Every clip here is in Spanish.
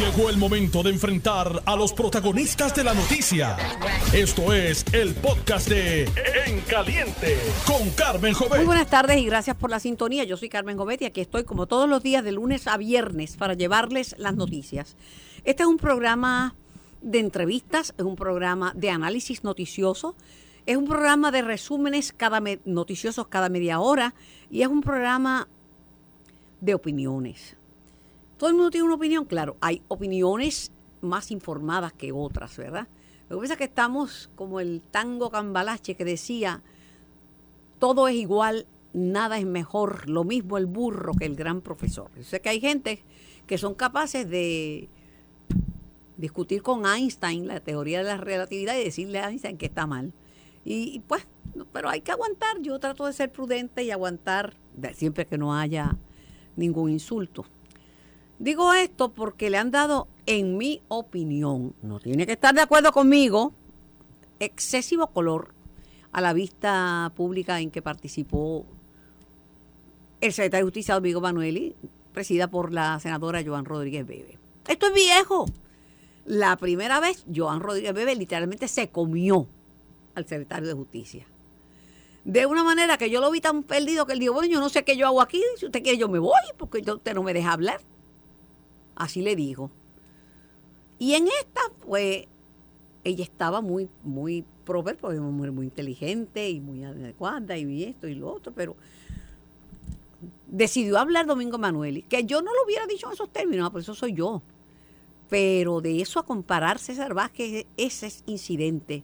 Llegó el momento de enfrentar a los protagonistas de la noticia. Esto es el podcast de En Caliente con Carmen Jovet. Muy buenas tardes y gracias por la sintonía. Yo soy Carmen Jovet y aquí estoy como todos los días de lunes a viernes para llevarles las noticias. Este es un programa de entrevistas, es un programa de análisis noticioso, es un programa de resúmenes cada noticiosos cada media hora y es un programa de opiniones. Todo el mundo tiene una opinión, claro, hay opiniones más informadas que otras, ¿verdad? Lo que pasa es que estamos como el tango cambalache que decía, todo es igual, nada es mejor, lo mismo el burro que el gran profesor. Yo sé que hay gente que son capaces de discutir con Einstein la teoría de la relatividad y decirle a Einstein que está mal. Y, pues, pero hay que aguantar. Yo trato de ser prudente y aguantar siempre que no haya ningún insulto. Digo esto porque le han dado, en mi opinión, no tiene que estar de acuerdo conmigo, excesivo color a la vista pública en que participó el secretario de Justicia Domingo Manueli, presidida por la senadora Joan Rodríguez Bebe. Esto es viejo. La primera vez, Joan Rodríguez Bebe literalmente se comió al secretario de Justicia. De una manera que yo lo vi tan perdido que él dijo, bueno, yo no sé qué yo hago aquí, si usted quiere yo me voy, porque usted no me deja hablar. Así le dijo. Y en esta, pues, ella estaba muy, muy proper, porque muy inteligente y muy adecuada y esto y lo otro, pero decidió hablar Domingo Manuel, que yo no lo hubiera dicho en esos términos, ah, por eso soy yo. Pero de eso a comparar César Vázquez, ese incidente,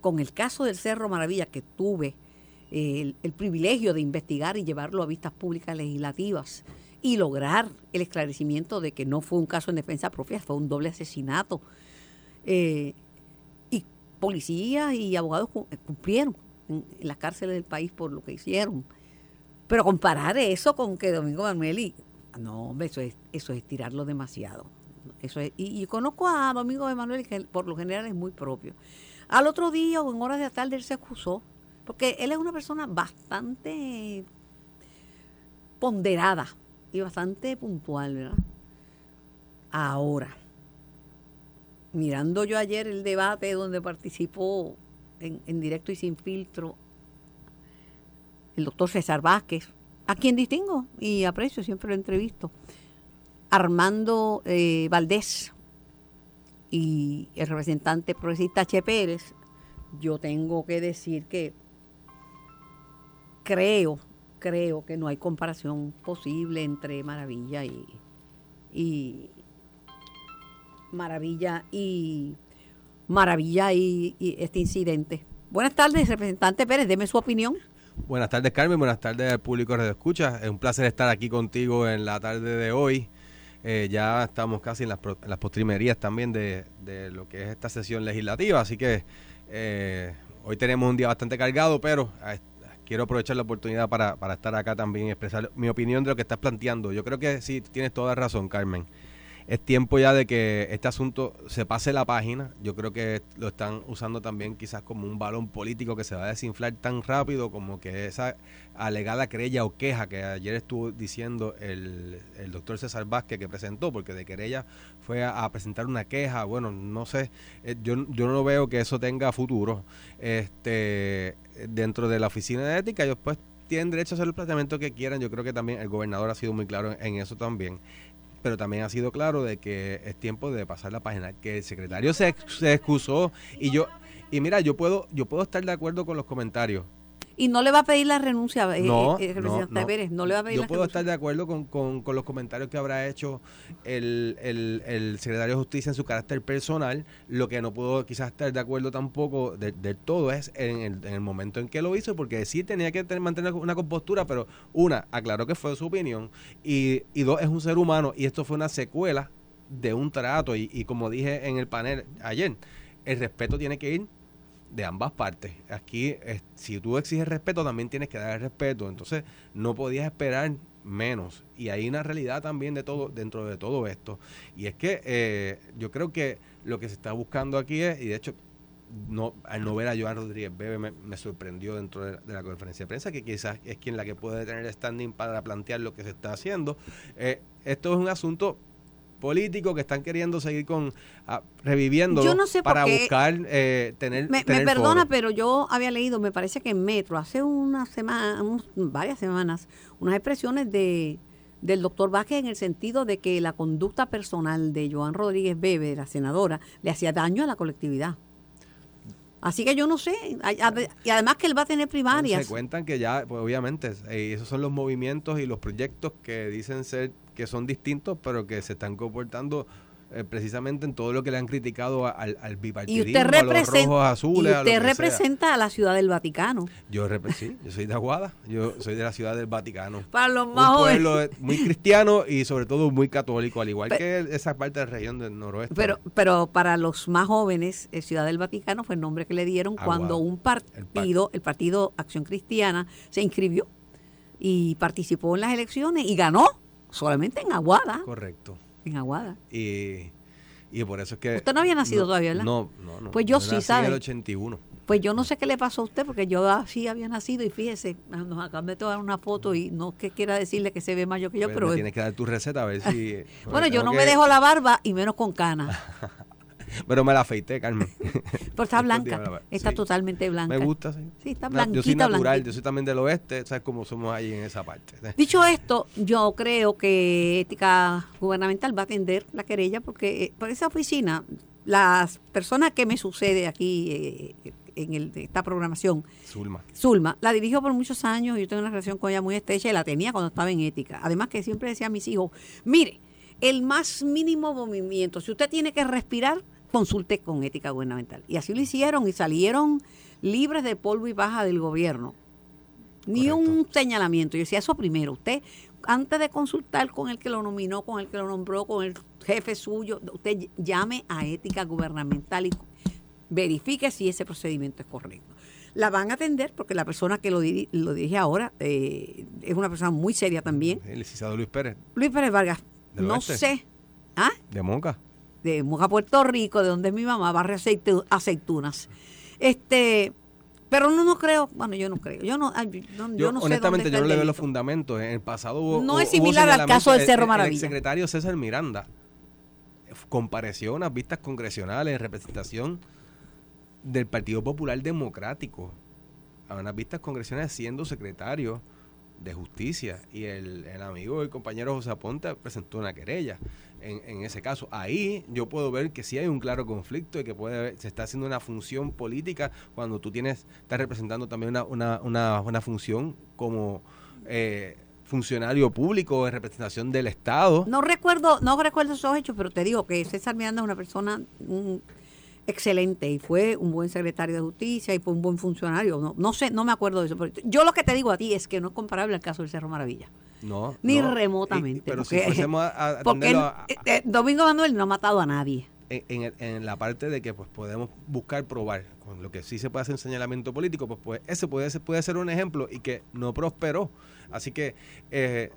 con el caso del Cerro Maravilla que tuve el, privilegio de investigar y llevarlo a vistas públicas legislativas y lograr el esclarecimiento de que no fue un caso en defensa propia, fue un doble asesinato. Eh, y policías y abogados cumplieron en, las cárceles del país por lo que hicieron. Pero comparar eso con que Domingo Manuel no, eso es, eso es tirarlo demasiado. Eso y, conozco a Domingo Emanuel que por lo general es muy propio. Al otro día o en horas de la tarde él se acusó, porque él es una persona bastante ponderada y bastante puntual, ¿verdad? Ahora, mirando yo ayer el debate donde participó en, en directo y sin filtro el doctor César Vázquez, a quien distingo y aprecio, siempre lo entrevisto. Armando eh, Valdés y el representante progresista Che Pérez, yo tengo que decir que creo, creo que no hay comparación posible entre Maravilla y, Maravilla y Maravilla y, este incidente. Buenas tardes, representante Pérez, deme su opinión. Buenas tardes, Carmen. Buenas tardes al público de Escucha. Es un placer estar aquí contigo en la tarde de hoy. Eh, ya estamos casi en las, postrimerías también de, lo que es esta sesión legislativa, así que eh, hoy tenemos un día bastante cargado, pero eh, quiero aprovechar la oportunidad para, para estar acá también y expresar mi opinión de lo que estás planteando. Yo creo que sí, tienes toda razón, Carmen es tiempo ya de que este asunto se pase la página. Yo creo que lo están usando también quizás como un balón político que se va a desinflar tan rápido como que esa alegada querella o queja que ayer estuvo diciendo el, doctor César Vázquez que presentó, porque de querella fue a, presentar una queja. Bueno, no sé, eh, yo, yo no veo que eso tenga futuro. Este, dentro de la oficina de ética, ellos pues tienen derecho a hacer el planteamiento que quieran. Yo creo que también el gobernador ha sido muy claro en eso también pero también ha sido claro de que es tiempo de pasar la página, que el secretario se, se excusó y yo y mira, yo puedo yo puedo estar de acuerdo con los comentarios, y no le va a pedir la renuncia, eh, no, eh, no, Pérez, no le va a pedir Yo puedo estar de acuerdo con, los comentarios que habrá hecho el, secretario de Justicia en su carácter personal. Lo que no puedo quizás estar de acuerdo tampoco del todo es en el, momento en que lo hizo, porque sí tenía que mantener una compostura, pero una, aclaró que fue su opinión, y, y dos, es un ser humano, y esto fue una secuela de un trato, y, y como dije en el panel ayer, el respeto tiene que ir de ambas partes. Aquí, si tú exiges respeto, también tienes que dar el respeto. Entonces, no podías esperar menos. Y hay una realidad también de todo, dentro de todo esto. Y es que eh, yo creo que lo que se está buscando aquí es, y de hecho, no, al no ver a Joan Rodríguez Bebe me, sorprendió dentro de, la conferencia de prensa, que quizás es quien la que puede tener standing para plantear lo que se está haciendo. Eh, esto es un asunto políticos que están queriendo seguir con ah, reviviendo no sé para buscar eh, tener, Me, perdona, pero yo había leído, me parece que en Metro, hace una semana, varias semanas, unas expresiones de del doctor Vázquez en el sentido de que la conducta personal de Joan Rodríguez Bebe, la senadora, le hacía daño a la colectividad. Así que yo no sé, y además que él va a tener primarias. Se cuentan que ya, pues obviamente, eh, esos son los movimientos y los proyectos que dicen ser que son distintos, pero que se están comportando eh, precisamente en todo lo que le han criticado a- al, al Y bipartidismo, usted a los rojos representa, azules, y a usted sea. representa a la ciudad del Vaticano. Yo, sí, yo soy de Aguada, yo soy de la ciudad del Vaticano. Para los Un más jóvenes. pueblo muy cristiano y sobre todo muy católico, al igual que esa parte de la región del noroeste. Pero, pero para los más jóvenes, eh, Ciudad del Vaticano fue el nombre que le dieron Aguada. cuando un El partido, el partido Acción Cristiana, se inscribió y participó en las elecciones y ganó solamente en Aguada. Correcto. En Aguada. Y, y por eso es que... Usted no había nacido todavía, ¿verdad? No, no, no. Pues yo sí, ¿sabe? en el 81. Pues yo no sé qué le pasó a usted, porque yo así había nacido y fíjese, nos acaban de tomar una foto y no que quiera decirle que se ve mayor que yo, Pues pero... tienes que dar tu receta a ver si... Bueno, yo no que- me dejo la barba y menos con canas. Pero me la afeité, Carmen. Pero está blanca, la- está sí. totalmente blanca. Me gusta, sí. Sí, está Na- Yo soy blanquita, natural, blanquita. yo soy también del oeste, ¿sabes cómo somos ahí en esa parte? Dicho esto, yo creo que Ética Gubernamental va a atender la querella porque eh, por esa oficina, las personas que me sucede aquí eh, en el, esta programación, Zulma. Zulma, la dirigió por muchos años, yo tengo una relación con ella muy estrecha y la tenía cuando estaba en Ética. Además que siempre decía a mis hijos, mire, el más mínimo movimiento, si usted tiene que respirar, consulte con Ética Gubernamental. Y así lo hicieron y salieron libres de polvo y baja del gobierno. Ni Correcto. un señalamiento. Yo decía eso primero. Usted, antes de consultar con el que lo nominó, con el que lo nombró, con el jefe suyo, usted llame a ética gubernamental y verifique si ese procedimiento es correcto. La van a atender porque la persona que lo, diri- lo dirige ahora eh, es una persona muy seria también. El licenciado Luis Pérez, Luis Pérez Vargas, ¿Del no oeste? sé, ¿ah? de Monca. De Moja, Puerto Rico, de donde es mi mamá, barrio Aceitu- aceitunas. Este, pero no, no creo, bueno, yo no creo, yo no, yo, Yo, yo no sé honestamente, dónde está yo no le veo los fundamentos. En el pasado hubo. No es similar al caso del. Cerro El- el Maravilla. secretario César Miranda eh, compareció a unas vistas congresionales en representación del Partido Popular Democrático. A unas vistas congresionales siendo secretario de justicia. Y el, el amigo, el compañero José Aponte presentó una querella. En, en ese caso, ahí yo puedo ver que sí hay un claro conflicto y que puede haber- se está haciendo una función política cuando tú tienes, estás representando también una, una, una, una función como eh, funcionario público en representación del Estado. No recuerdo, no recuerdo esos hechos, pero te digo que César Miranda es una persona excelente y fue un buen secretario de justicia y fue un buen funcionario. No, no sé, no me acuerdo de eso. pero yo lo que te digo a ti es que no es comparable al caso del Cerro Maravilla. No, Ni no. remotamente, Y- pero porque- si fuésemos a, a Porque a- eh, eh, Domingo Manuel no ha matado a nadie. en, en en la parte de que pues podemos buscar probar con lo que sí se puede hacer un señalamiento político, pues, pues ese puede ser, puede ser un ejemplo y que no prosperó. Así que eh,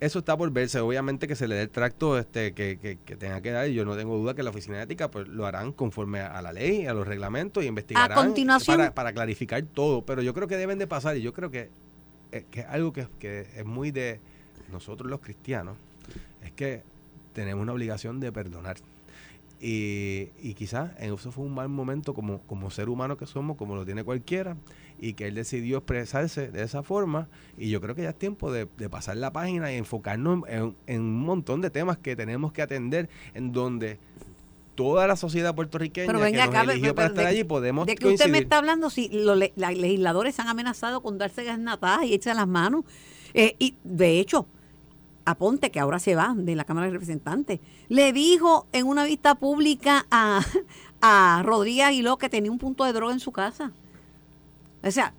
eso está por verse. Obviamente que se le dé el tracto este que, que- que tenga que dar y yo no tengo duda que la oficina de ética pues lo harán conforme a, la ley, a los reglamentos y investigarán continuación- para, para clarificar todo. Pero yo creo que deben de pasar y yo creo que, eh, que es algo que, que es muy de nosotros los cristianos, es que tenemos una obligación de perdonar. Y, y quizás eso fue un mal momento como, como ser humano que somos, como lo tiene cualquiera, y que él decidió expresarse de esa forma. Y yo creo que ya es tiempo de, de pasar la página y enfocarnos en, en un montón de temas que tenemos que atender, en donde toda la sociedad puertorriqueña Pero que venga nos acá, eligió pero- para estar de- allí podemos De que usted me está hablando, si los le- la- legisladores han amenazado con darse gasnatadas y echarse las manos. Eh, y de hecho, Aponte, que ahora se va de la Cámara de Representantes, le dijo en una vista pública a, a Rodríguez Aguiló que tenía un punto de droga en su casa. O sea,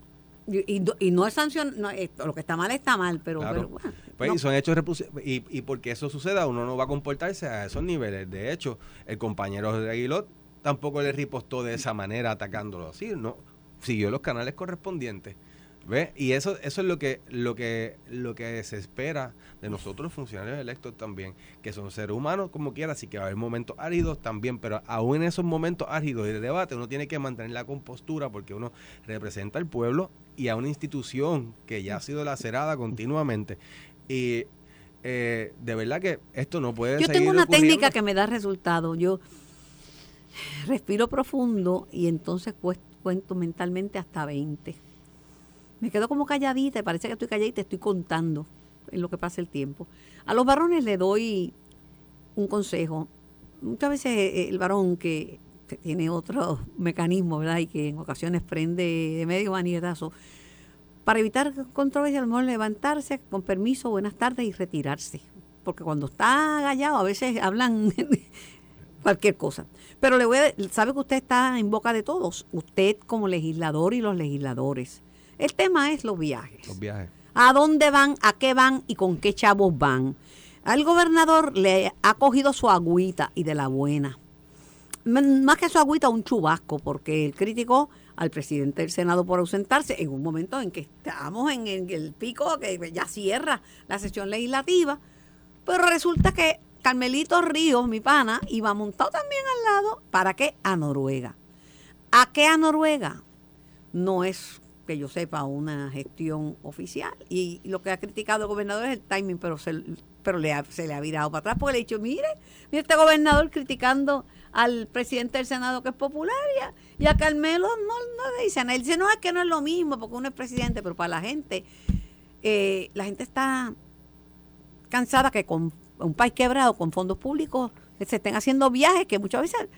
y, y- y no es sanción, no, eh, lo que está mal está mal, pero, Claro. pero, bueno, Pues, no. son hechos y, y porque eso suceda, uno no va a comportarse a esos niveles. De hecho, el compañero de Aguilot tampoco le ripostó de esa manera atacándolo así, no siguió los canales correspondientes. ¿Ve? Y eso, eso es lo que, lo que, lo que se espera de nosotros los funcionarios electos también, que son seres humanos como quiera, así que va a haber momentos áridos también, pero aún en esos momentos áridos de debate uno tiene que mantener la compostura porque uno representa al pueblo y a una institución que ya ha sido lacerada continuamente. Y eh, de verdad que esto no puede Yo seguir tengo una ocurriendo. técnica que me da resultado. Yo respiro profundo y entonces cuento mentalmente hasta 20. Me quedo como calladita y parece que estoy calladita y estoy contando en lo que pasa el tiempo. A los varones le doy un consejo. Muchas veces eh, el varón que tiene otro mecanismo, ¿verdad? Y que en ocasiones prende de medio manietazo. Para evitar controversia, a lo mejor levantarse, con permiso, buenas tardes y retirarse. Porque cuando está agallado, a veces hablan cualquier cosa. Pero le voy a, sabe que usted está en boca de todos, usted como legislador y los legisladores. El tema es los viajes. Los viajes. ¿A dónde van? ¿A qué van? ¿Y con qué chavos van? Al gobernador le ha cogido su agüita y de la buena. Más que su agüita, un chubasco, porque él criticó al presidente del Senado por ausentarse en un momento en que estamos en, en el pico que ya cierra la sesión legislativa. Pero resulta que Carmelito Ríos, mi pana, iba montado también al lado. ¿Para qué? A Noruega. ¿A qué a Noruega? No es que yo sepa una gestión oficial. Y lo que ha criticado el gobernador es el timing, pero se, pero le ha- se le ha virado para atrás porque le ha dicho, mire, mire este gobernador criticando al presidente del Senado que es popular y a, Carmelo no, no le dicen. Él dice, no, es que no es lo mismo porque uno es presidente, pero para la gente, eh, la gente está cansada que con un país quebrado, con fondos públicos, se estén haciendo viajes que muchas veces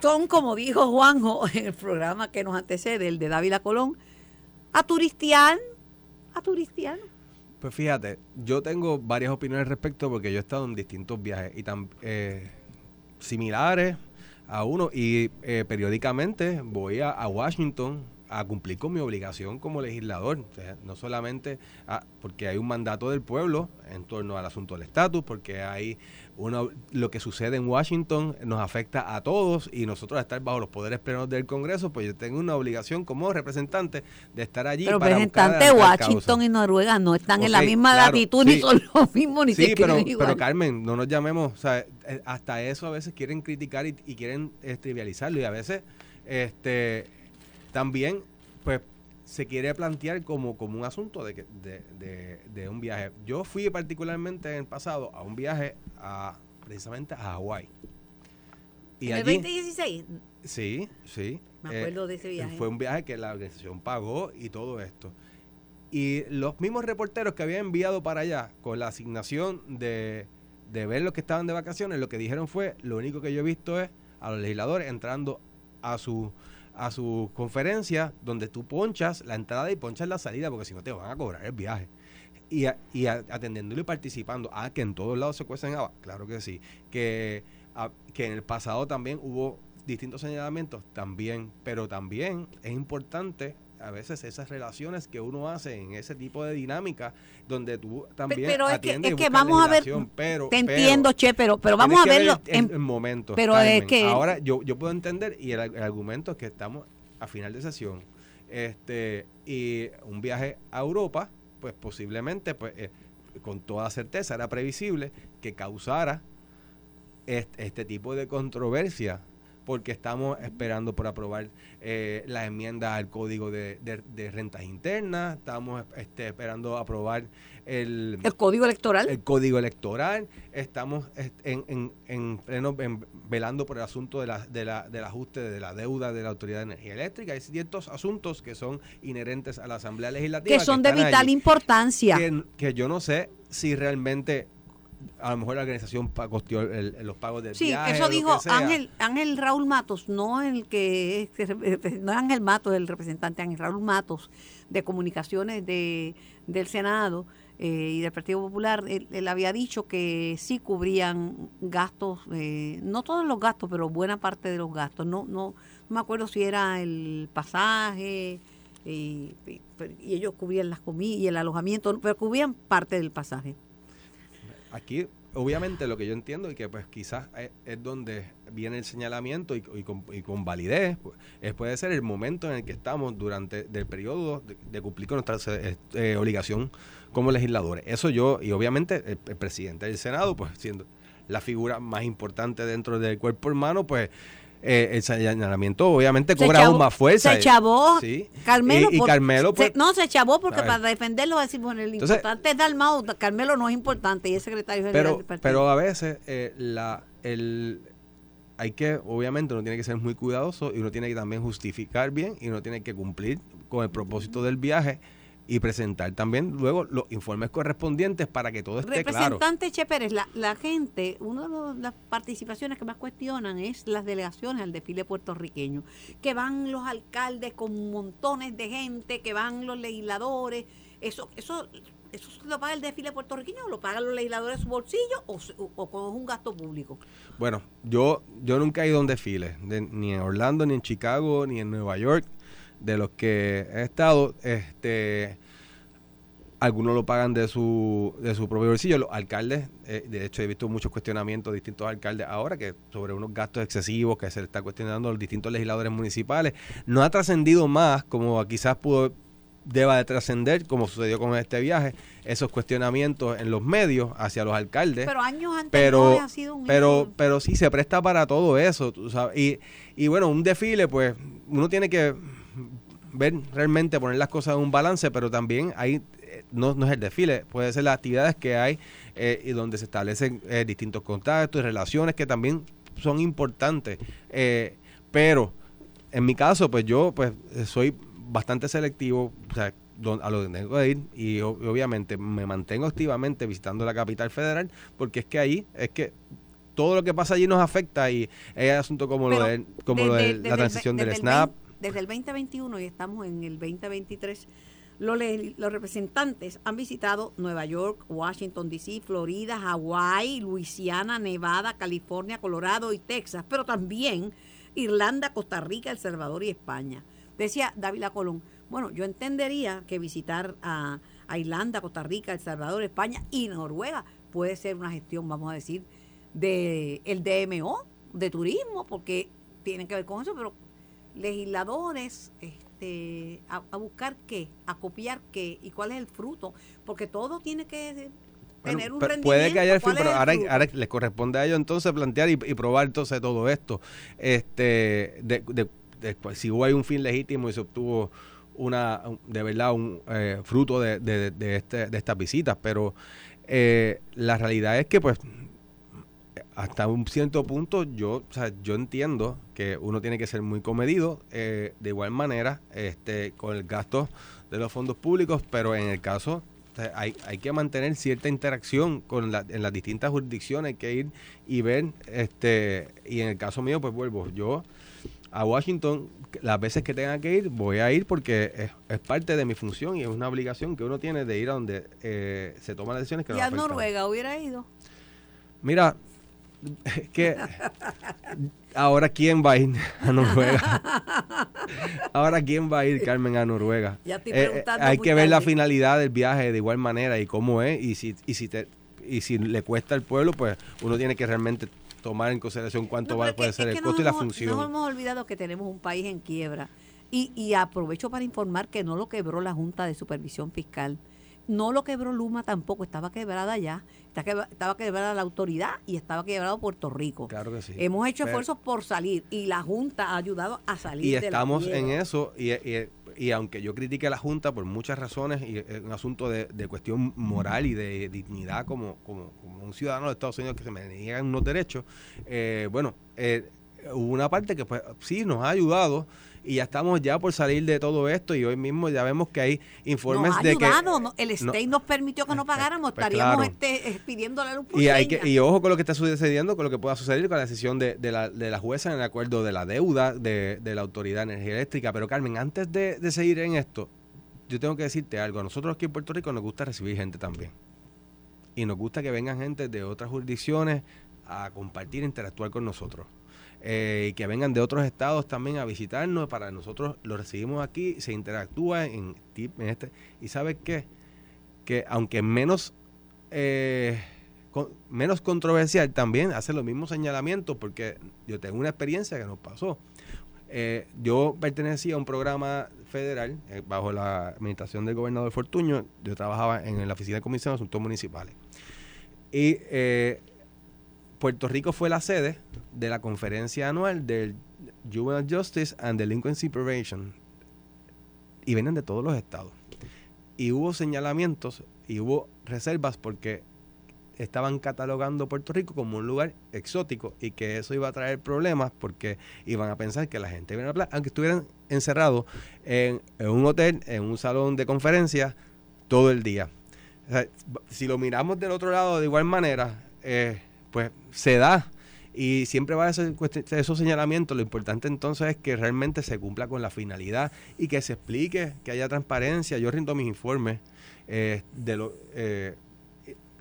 son, como dijo Juanjo en el programa que nos antecede, el de Dávila Colón, a turistear, a turistear. Pues fíjate, yo tengo varias opiniones al respecto porque yo he estado en distintos viajes y tan eh, similares a uno y eh, periódicamente voy a, Washington a cumplir con mi obligación como legislador, no solamente a- porque hay un mandato del pueblo en torno al asunto del estatus, porque hay una, lo que sucede en Washington nos afecta a todos y nosotros estar bajo los poderes plenos del Congreso, pues yo tengo una obligación como representante de estar allí Pero para buscar representantes de Washington y Noruega no están en la misma claro, latitud, sí. ni son los mismos, ni se Sí, pero, escriben igual. pero Carmen, no nos llamemos, o sea, eh, hasta eso a veces quieren criticar y, y quieren eh, trivializarlo y a veces este también pues se quiere plantear como, como un asunto de, que, de, de- de un viaje. Yo fui particularmente en el pasado a un viaje a precisamente a Hawái. Y en el allí, 2016, sí, sí. Me eh, acuerdo de ese viaje. Fue un viaje que la organización pagó y todo esto. Y los mismos reporteros que habían enviado para allá con la asignación de, de ver los que estaban de vacaciones, lo que dijeron fue, lo único que yo he visto es a los legisladores entrando a su a su conferencia donde tú ponchas la entrada y ponchas la salida porque si no te van a cobrar el viaje. Y, a- y atendiéndolo y participando. Ah, que en todos lados se cuecen habas. Claro que sí. Que, ah, que en el pasado también hubo distintos señalamientos, también. Pero también es importante a veces esas relaciones que uno hace en ese tipo de dinámica donde tú también pero es que- es vamos a ver, pero, te pero- entiendo, Che, pero, pero vamos a ver verlo en, el- el momento. pero es que- Ahora yo, yo puedo entender, y el, el argumento es que estamos a final de sesión, este y un viaje a Europa, pues posiblemente, pues eh, con toda certeza era previsible que causara este, este tipo de controversia porque estamos esperando por aprobar eh, la enmienda al código de, de- de rentas internas, estamos este, esperando aprobar el, el código electoral. el código electoral, estamos est- en, en, en pleno en- velando por el asunto de la, de la, del ajuste de la deuda de la Autoridad de Energía Eléctrica. Hay ciertos asuntos que son inherentes a la Asamblea Legislativa. que son de vital allí, importancia. Que, que yo no sé si realmente a lo mejor la organización costeó el- los pagos del Sí, viaje. eso dijo. Ángel, Ángel Raúl Matos, no el que que- no Ángel Matos, el representante Ángel Raúl Matos de comunicaciones de, del Senado eh, y del Partido Popular. Él, él había dicho que sí cubrían gastos, eh, no todos los gastos, pero buena parte de los gastos. No, no, no me acuerdo si era el pasaje y ellos cubrían las comidas y el alojamiento, pero cubrían parte del pasaje. Aquí, obviamente, lo que yo entiendo y que pues quizás es, es donde viene el señalamiento y, con, y con validez, pues, es, puede ser el momento en el que estamos durante el periodo de, cumplir con nuestra eh, eh, obligación como legisladores. Eso yo, y obviamente el, el presidente del Senado, pues siendo la figura más importante dentro del cuerpo hermano, pues eh, el señalamiento obviamente cobra aún más fuerza. Se chavó Sí. Carmelo. Y- y por- Carmelo, pues, se- no, se chavó porque para defenderlo va a decir, bueno, el Entonces- importante es Dalmau, Carmelo no es importante y es secretario general pero, del partido. pero a veces eh, la, el, hay que, obviamente, uno tiene que ser muy cuidadoso y uno tiene que también justificar bien y uno tiene que cumplir con el propósito del viaje y presentar también luego los informes correspondientes para que todo esté claro. Representante Che Pérez, la, la gente, una de los- las participaciones que más cuestionan es las delegaciones al desfile puertorriqueño, que van los alcaldes con montones de gente, que van los legisladores, eso, eso, eso lo paga el desfile puertorriqueño o lo pagan los legisladores de su bolsillo o, o, o es un gasto público. Bueno, yo, yo nunca he ido a un desfile, de- ni en Orlando, ni en Chicago, ni en Nueva York, de los que he estado, este algunos lo pagan de su, de su propio bolsillo. Los alcaldes, eh, de hecho he visto muchos cuestionamientos de distintos alcaldes ahora que sobre unos gastos excesivos que se le está cuestionando a los distintos legisladores municipales. No ha trascendido más como quizás pudo deba de trascender, como sucedió con este viaje, esos cuestionamientos en los medios hacia los alcaldes Pero años anteriores pero ha sido un pero ídolo. pero sí se presta para todo eso tú sabes y, y bueno un desfile pues uno tiene que ver realmente poner las cosas en un balance pero también hay eh, no, no es el desfile puede ser las actividades que hay eh, y donde se establecen eh, distintos contactos y relaciones que también son importantes Eh, pero en mi caso pues yo pues soy bastante selectivo o sea, don- a lo que tengo que ir y o- obviamente me mantengo activamente visitando la capital federal porque es que ahí es que todo lo que pasa allí nos afecta y hay asuntos como lo de, como lo de la transición del el SNAP. 20 desde el 2021 y estamos en el 2023, los, los representantes han visitado Nueva York, Washington, D.C., Florida, Hawái, Luisiana, Nevada, California, Colorado y Texas, pero también Irlanda, Costa Rica, El Salvador y España. Decía Dávila Colón, bueno, yo entendería que visitar a, Irlanda, Costa Rica, El Salvador, España y Noruega puede ser una gestión, vamos a decir, de el DMO, de turismo, porque tienen que ver con eso, pero legisladores este, a, a buscar qué, a copiar qué y cuál es el fruto, porque todo tiene que Bueno, tener un rendimiento. puede que haya el fin, ¿cuál es pero el ahora, fruto? ahora les corresponde a ellos entonces plantear y, y probar entonces todo esto. Este, de, de- de- pues, si hubo hay un fin legítimo y se obtuvo una, un- de verdad, un eh, fruto de, de, de este, de estas visitas, pero eh, la realidad es que pues hasta un cierto punto yo, o sea, yo entiendo que uno tiene que ser muy comedido eh, de igual manera este, con el gasto de los fondos públicos, pero en el caso o sea, hay, hay que mantener cierta interacción con la, en las distintas jurisdicciones, hay que ir y ver, este, y en el caso mío, pues vuelvo, yo a Washington, las veces que tenga que ir, voy a ir porque es, es parte de mi función y es una obligación que uno tiene de ir a donde eh, se toman las decisiones que y a afectan. Noruega hubiera ido. Mira, que ahora quién va a ir a Noruega. Ahora quién va a ir, Carmen, a Noruega. Ya Eh, hay que ver la finalidad del viaje de igual manera y cómo es y si y si te y si le cuesta al pueblo, pues uno tiene que realmente tomar en consideración cuánto No, va, puede que- ser el costo y la función. Nos hemos olvidado que tenemos un país en quiebra. Y, y aprovecho para informar que no lo quebró la Junta de Supervisión Fiscal. No lo quebró Luma tampoco, estaba quebrada ya. Estaba quebrada la autoridad y estaba quebrado Puerto Rico. Claro que sí. Hemos hecho Pero- esfuerzos por salir y la Junta ha ayudado a salir y de la estamos en eso y, y- y aunque yo critique a la Junta por muchas razones y es un asunto de, de cuestión moral y de dignidad como, como, como un ciudadano de Estados Unidos que se me niegan unos derechos, eh, bueno, eh, hubo una parte que pues sí nos ha ayudado y ya estamos ya por salir de todo esto y hoy mismo ya vemos que hay informes Nos ha de que... ayudado, no- el no- state nos permitió que no pagáramos, pues estaríamos claro. este, eh, pidiéndole luz por Y, hay que, y ojo con lo que está sucediendo, con lo que pueda suceder con la decisión de, de la, de la jueza en el acuerdo de la deuda de, de la Autoridad de Energía Eléctrica. Pero Carmen, antes de, de seguir en esto, yo tengo que decirte algo. A nosotros aquí en Puerto Rico nos gusta recibir gente también. Y nos gusta que vengan gente de otras jurisdicciones a compartir, interactuar con nosotros. Eh, y que vengan de otros estados también a visitarnos. Para nosotros lo recibimos aquí, se interactúa en, en este. ¿Y sabes qué? Que aunque menos eh, menos controversial también hace los mismos señalamientos porque yo tengo una experiencia que nos pasó. Eh, yo pertenecía a un programa federal bajo la administración del gobernador Fortuño. Yo trabajaba en la oficina de comisión de asuntos municipales. Y Puerto Rico fue la sede de la conferencia anual del Juvenile Justice and Delinquency Prevention. Y venían de todos los estados. Y hubo señalamientos y hubo reservas porque estaban catalogando Puerto Rico como un lugar exótico y que eso iba a traer problemas porque iban a pensar que la gente viene a la playa, aunque estuvieran encerrados en, un hotel, en un salón de conferencias todo el día. si lo miramos del otro lado de igual manera, eh, pues se da y siempre va a ser esos señalamientos. Lo importante entonces es que realmente se cumpla con la finalidad y que se explique, que haya transparencia. Yo rindo mis informes eh, de lo, eh,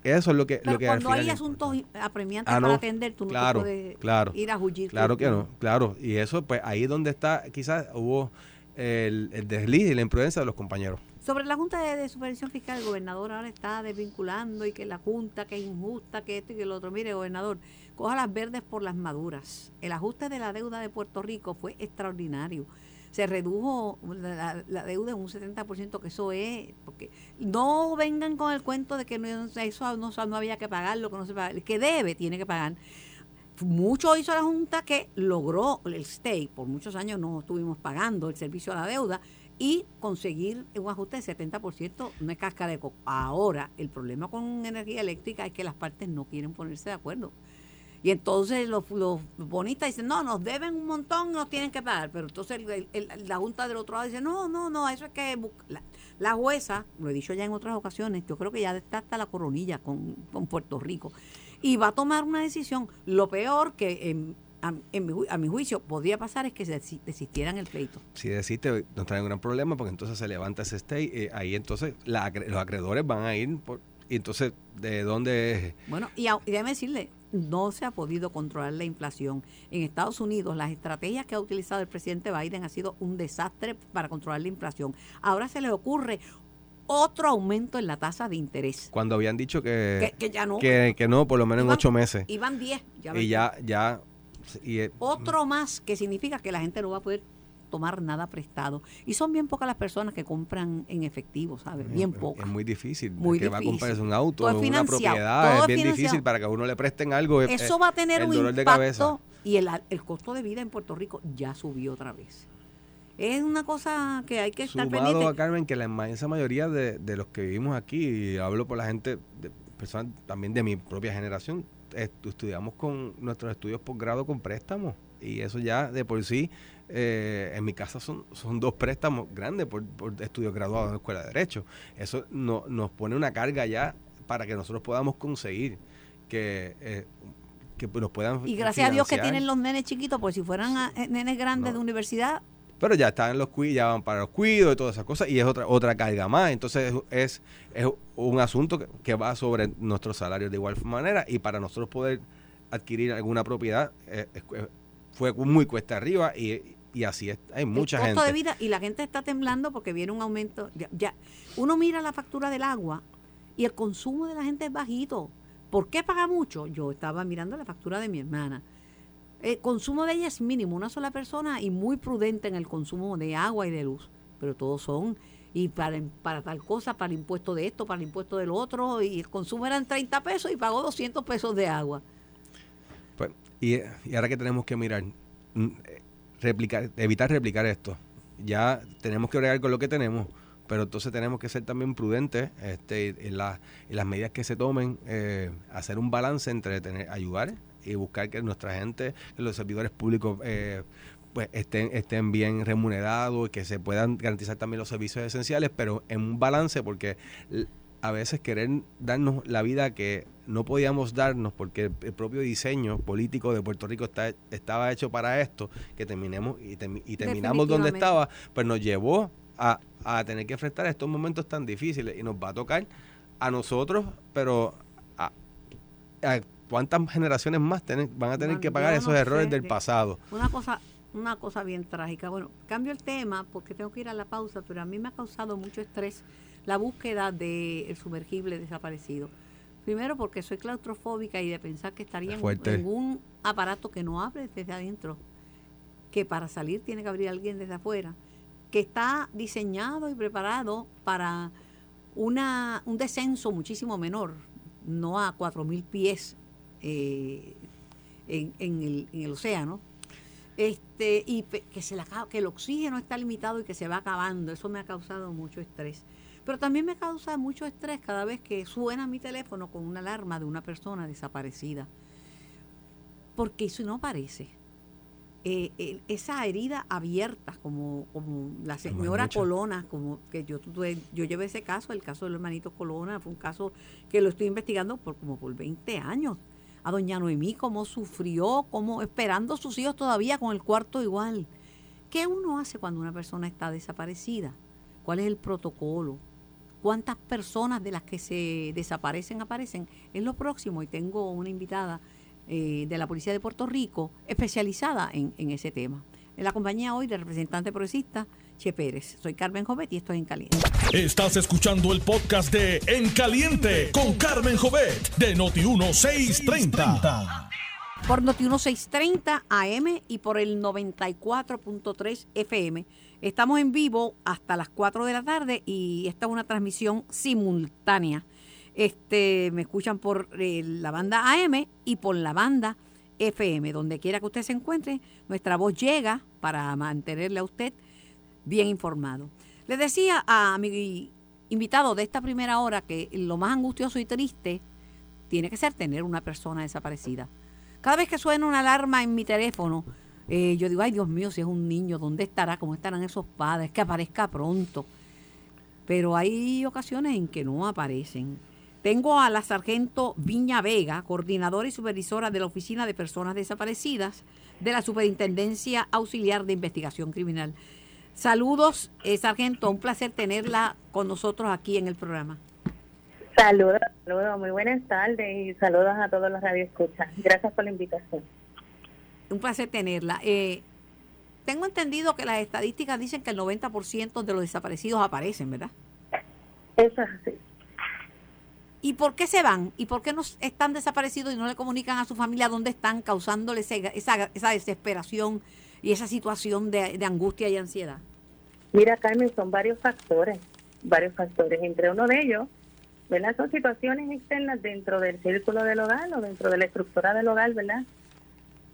eso es lo que... Pero lo que cuando hay asuntos apremiantes ah, para atender, tú no puedes ir a huir. Claro que no, claro. Y eso, pues ahí es donde está, quizás hubo el, desliz y la imprudencia de los compañeros. Sobre la Junta de, Supervisión Fiscal, el gobernador ahora está desvinculando y que la Junta, que es injusta, que esto y que lo otro. Mire, gobernador, coja las verdes por las maduras. El ajuste de la deuda de Puerto Rico fue extraordinario se redujo la, deuda en un 70%, que eso es, porque no vengan con el cuento de que no, eso no, no había que pagarlo, que no se paga, el que debe tiene que pagar. Mucho hizo la Junta que logró el stay, por muchos años no estuvimos pagando el servicio a la deuda, y conseguir un ajuste de 70% no es cáscara de coco. Ahora, el problema con energía eléctrica es que las partes no quieren ponerse de acuerdo. Y entonces los, bonistas dicen, no, nos deben un montón, nos tienen que pagar. Pero entonces la Junta del otro lado dice, no, no, no, eso es que la, la, jueza, lo he dicho ya en otras ocasiones, yo creo que ya está hasta la coronilla con, Puerto Rico. Y va a tomar una decisión. Lo peor que en, a, mi, juicio podría pasar es que se desistieran el pleito. Si desiste, nos trae un gran problema porque entonces se levanta ese stay. Eh, ahí entonces los acreedores van a ir por, y entonces, ¿de dónde? Bueno, y, y déjeme decirle, no se ha podido controlar la inflación. En Estados Unidos, las estrategias que ha utilizado el presidente Biden ha sido un desastre para controlar la inflación. Ahora se le ocurre otro aumento en la tasa de interés. Cuando habían dicho que, que, ya no. Que, no, por lo menos en ocho meses. Iban diez. y ya, ya. Y, otro más que significa que la gente no va a poder tomar nada prestado. Y son bien pocas las personas que compran en efectivo, ¿sabes? Bien pocas. Es muy difícil. Muy que va a comprarse un auto, una propiedad, es bien difícil para que a uno le presten algo. Eso va a tener un impacto y el, el costo de vida en Puerto Rico ya subió otra vez. Es una cosa que hay que estar Sumado pendiente. a Carmen que la inmensa mayoría de, de los que vivimos aquí, y hablo por la gente, de personas también de mi propia generación, estudiamos con nuestros estudios posgrado con préstamos. Y eso ya de por sí eh, en mi casa son, son dos préstamos grandes por, por estudios graduados en la Escuela de Derecho. Eso no, nos pone una carga ya para que nosotros podamos conseguir que, eh, que nos puedan Y gracias a Dios que tienen los nenes chiquitos, porque si fueran eh, nenes grandes de universidad... Pero ya están los cuidos, ya van para los cuidos y todas esas cosas, y es otra otra carga más. Entonces es, es un asunto que, va sobre nuestros salarios de igual manera, y para nosotros poder adquirir alguna propiedad fue muy cuesta arriba y, y así es, hay mucha el costo de vida y la gente está temblando porque viene un aumento. Ya, uno mira la factura del agua y el consumo de la gente es bajito. ¿Por qué paga mucho? Yo estaba mirando la factura de mi hermana. El consumo de ella es mínimo, una sola persona y muy prudente en el consumo de agua y de luz. Pero todos son, y para, para tal cosa, para el impuesto de esto, para el impuesto del otro, y el consumo eran 30 pesos y pagó 200 pesos de agua. Pues, y, y ahora que tenemos que mirar, mm, replicar, evitar replicar esto. Ya tenemos que bregar con lo que tenemos, pero entonces tenemos que ser también prudentes este, en, las medidas que se tomen, eh, hacer un balance entre tener, ayudar y buscar que nuestra gente, que los servidores públicos eh, pues estén, estén bien remunerados y que se puedan garantizar también los servicios esenciales, pero en un balance porque a veces querer darnos la vida que no podíamos darnos porque el, propio diseño político de Puerto Rico está, estaba hecho para esto, que terminemos y, terminamos donde estaba, pues nos llevó a, tener que enfrentar estos momentos tan difíciles y nos va a tocar a nosotros, pero a, cuántas generaciones más van a tener que pagar esos errores del pasado. Una cosa una cosa bien trágica. Bueno, cambio el tema porque tengo que ir a la pausa, pero a mí me ha causado mucho estrés la búsqueda del sumergible desaparecido. Primero porque soy claustrofóbica y de pensar que estaría en, un aparato que no abre desde adentro, que para salir tiene que abrir alguien desde afuera, que está diseñado y preparado para una, un descenso muchísimo menor, no a 4.000 pies eh, en, el, en el océano, este y que se la que el oxígeno está limitado y que se va acabando. Eso me ha causado mucho estrés. Pero también me causa mucho estrés cada vez que suena mi teléfono con una alarma de una persona desaparecida. Porque eso no parece eh, esa herida abierta, como, como la señora Colona, como que yo tuve, yo llevé ese caso, el caso del hermanito Colona, fue un caso que lo estoy investigando por como por 20 años. A doña Noemí, cómo sufrió, cómo esperando a sus hijos todavía con el cuarto igual. ¿Qué uno hace cuando una persona está desaparecida? ¿Cuál es el protocolo? ¿Cuántas personas de las que se desaparecen aparecen? Es lo próximo y tengo una invitada eh, de la Policía de Puerto Rico especializada en, ese tema. En la compañía hoy del representante progresista, Che Pérez. Soy Carmen Jovet y estoy En Caliente. Estás escuchando el podcast de En Caliente con Carmen Jovet de Noti1630. Por Noti1630 AM y por el 94.3 FM. Estamos en vivo hasta las 4 de la tarde y esta es una transmisión simultánea este, me escuchan por eh, la banda AM y por la banda FM. Donde quiera que usted se encuentre, nuestra voz llega para mantenerle a usted bien informado. Le decía a mi invitado de esta primera hora que lo más angustioso y triste tiene que ser tener una persona desaparecida. Cada vez que suena una alarma en mi teléfono, eh, yo digo, ay Dios mío, si es un niño, ¿dónde estará? ¿Cómo estarán esos padres? Que aparezca pronto. Pero hay ocasiones en que no aparecen. Tengo a la sargento Viña Vega, coordinadora y supervisora de la Oficina de Personas Desaparecidas de la Superintendencia Auxiliar de Investigación Criminal. Saludos, eh, sargento, un placer tenerla con nosotros aquí en el programa. Saludos, saludos, muy buenas tardes y saludos a todos los radioescuchas. Gracias por la invitación. Un placer tenerla. Eh, tengo entendido que las estadísticas dicen que el 90% de los desaparecidos aparecen, ¿verdad? Eso es así. ¿Y por qué se van? ¿Y por qué no están desaparecidos y no le comunican a su familia dónde están, causándole esa, esa desesperación y esa situación de, angustia y ansiedad? Mira, Carmen, son varios factores, varios factores. Entre uno de ellos, ¿verdad? Son situaciones externas dentro del círculo del hogar o dentro de la estructura del hogar, ¿verdad?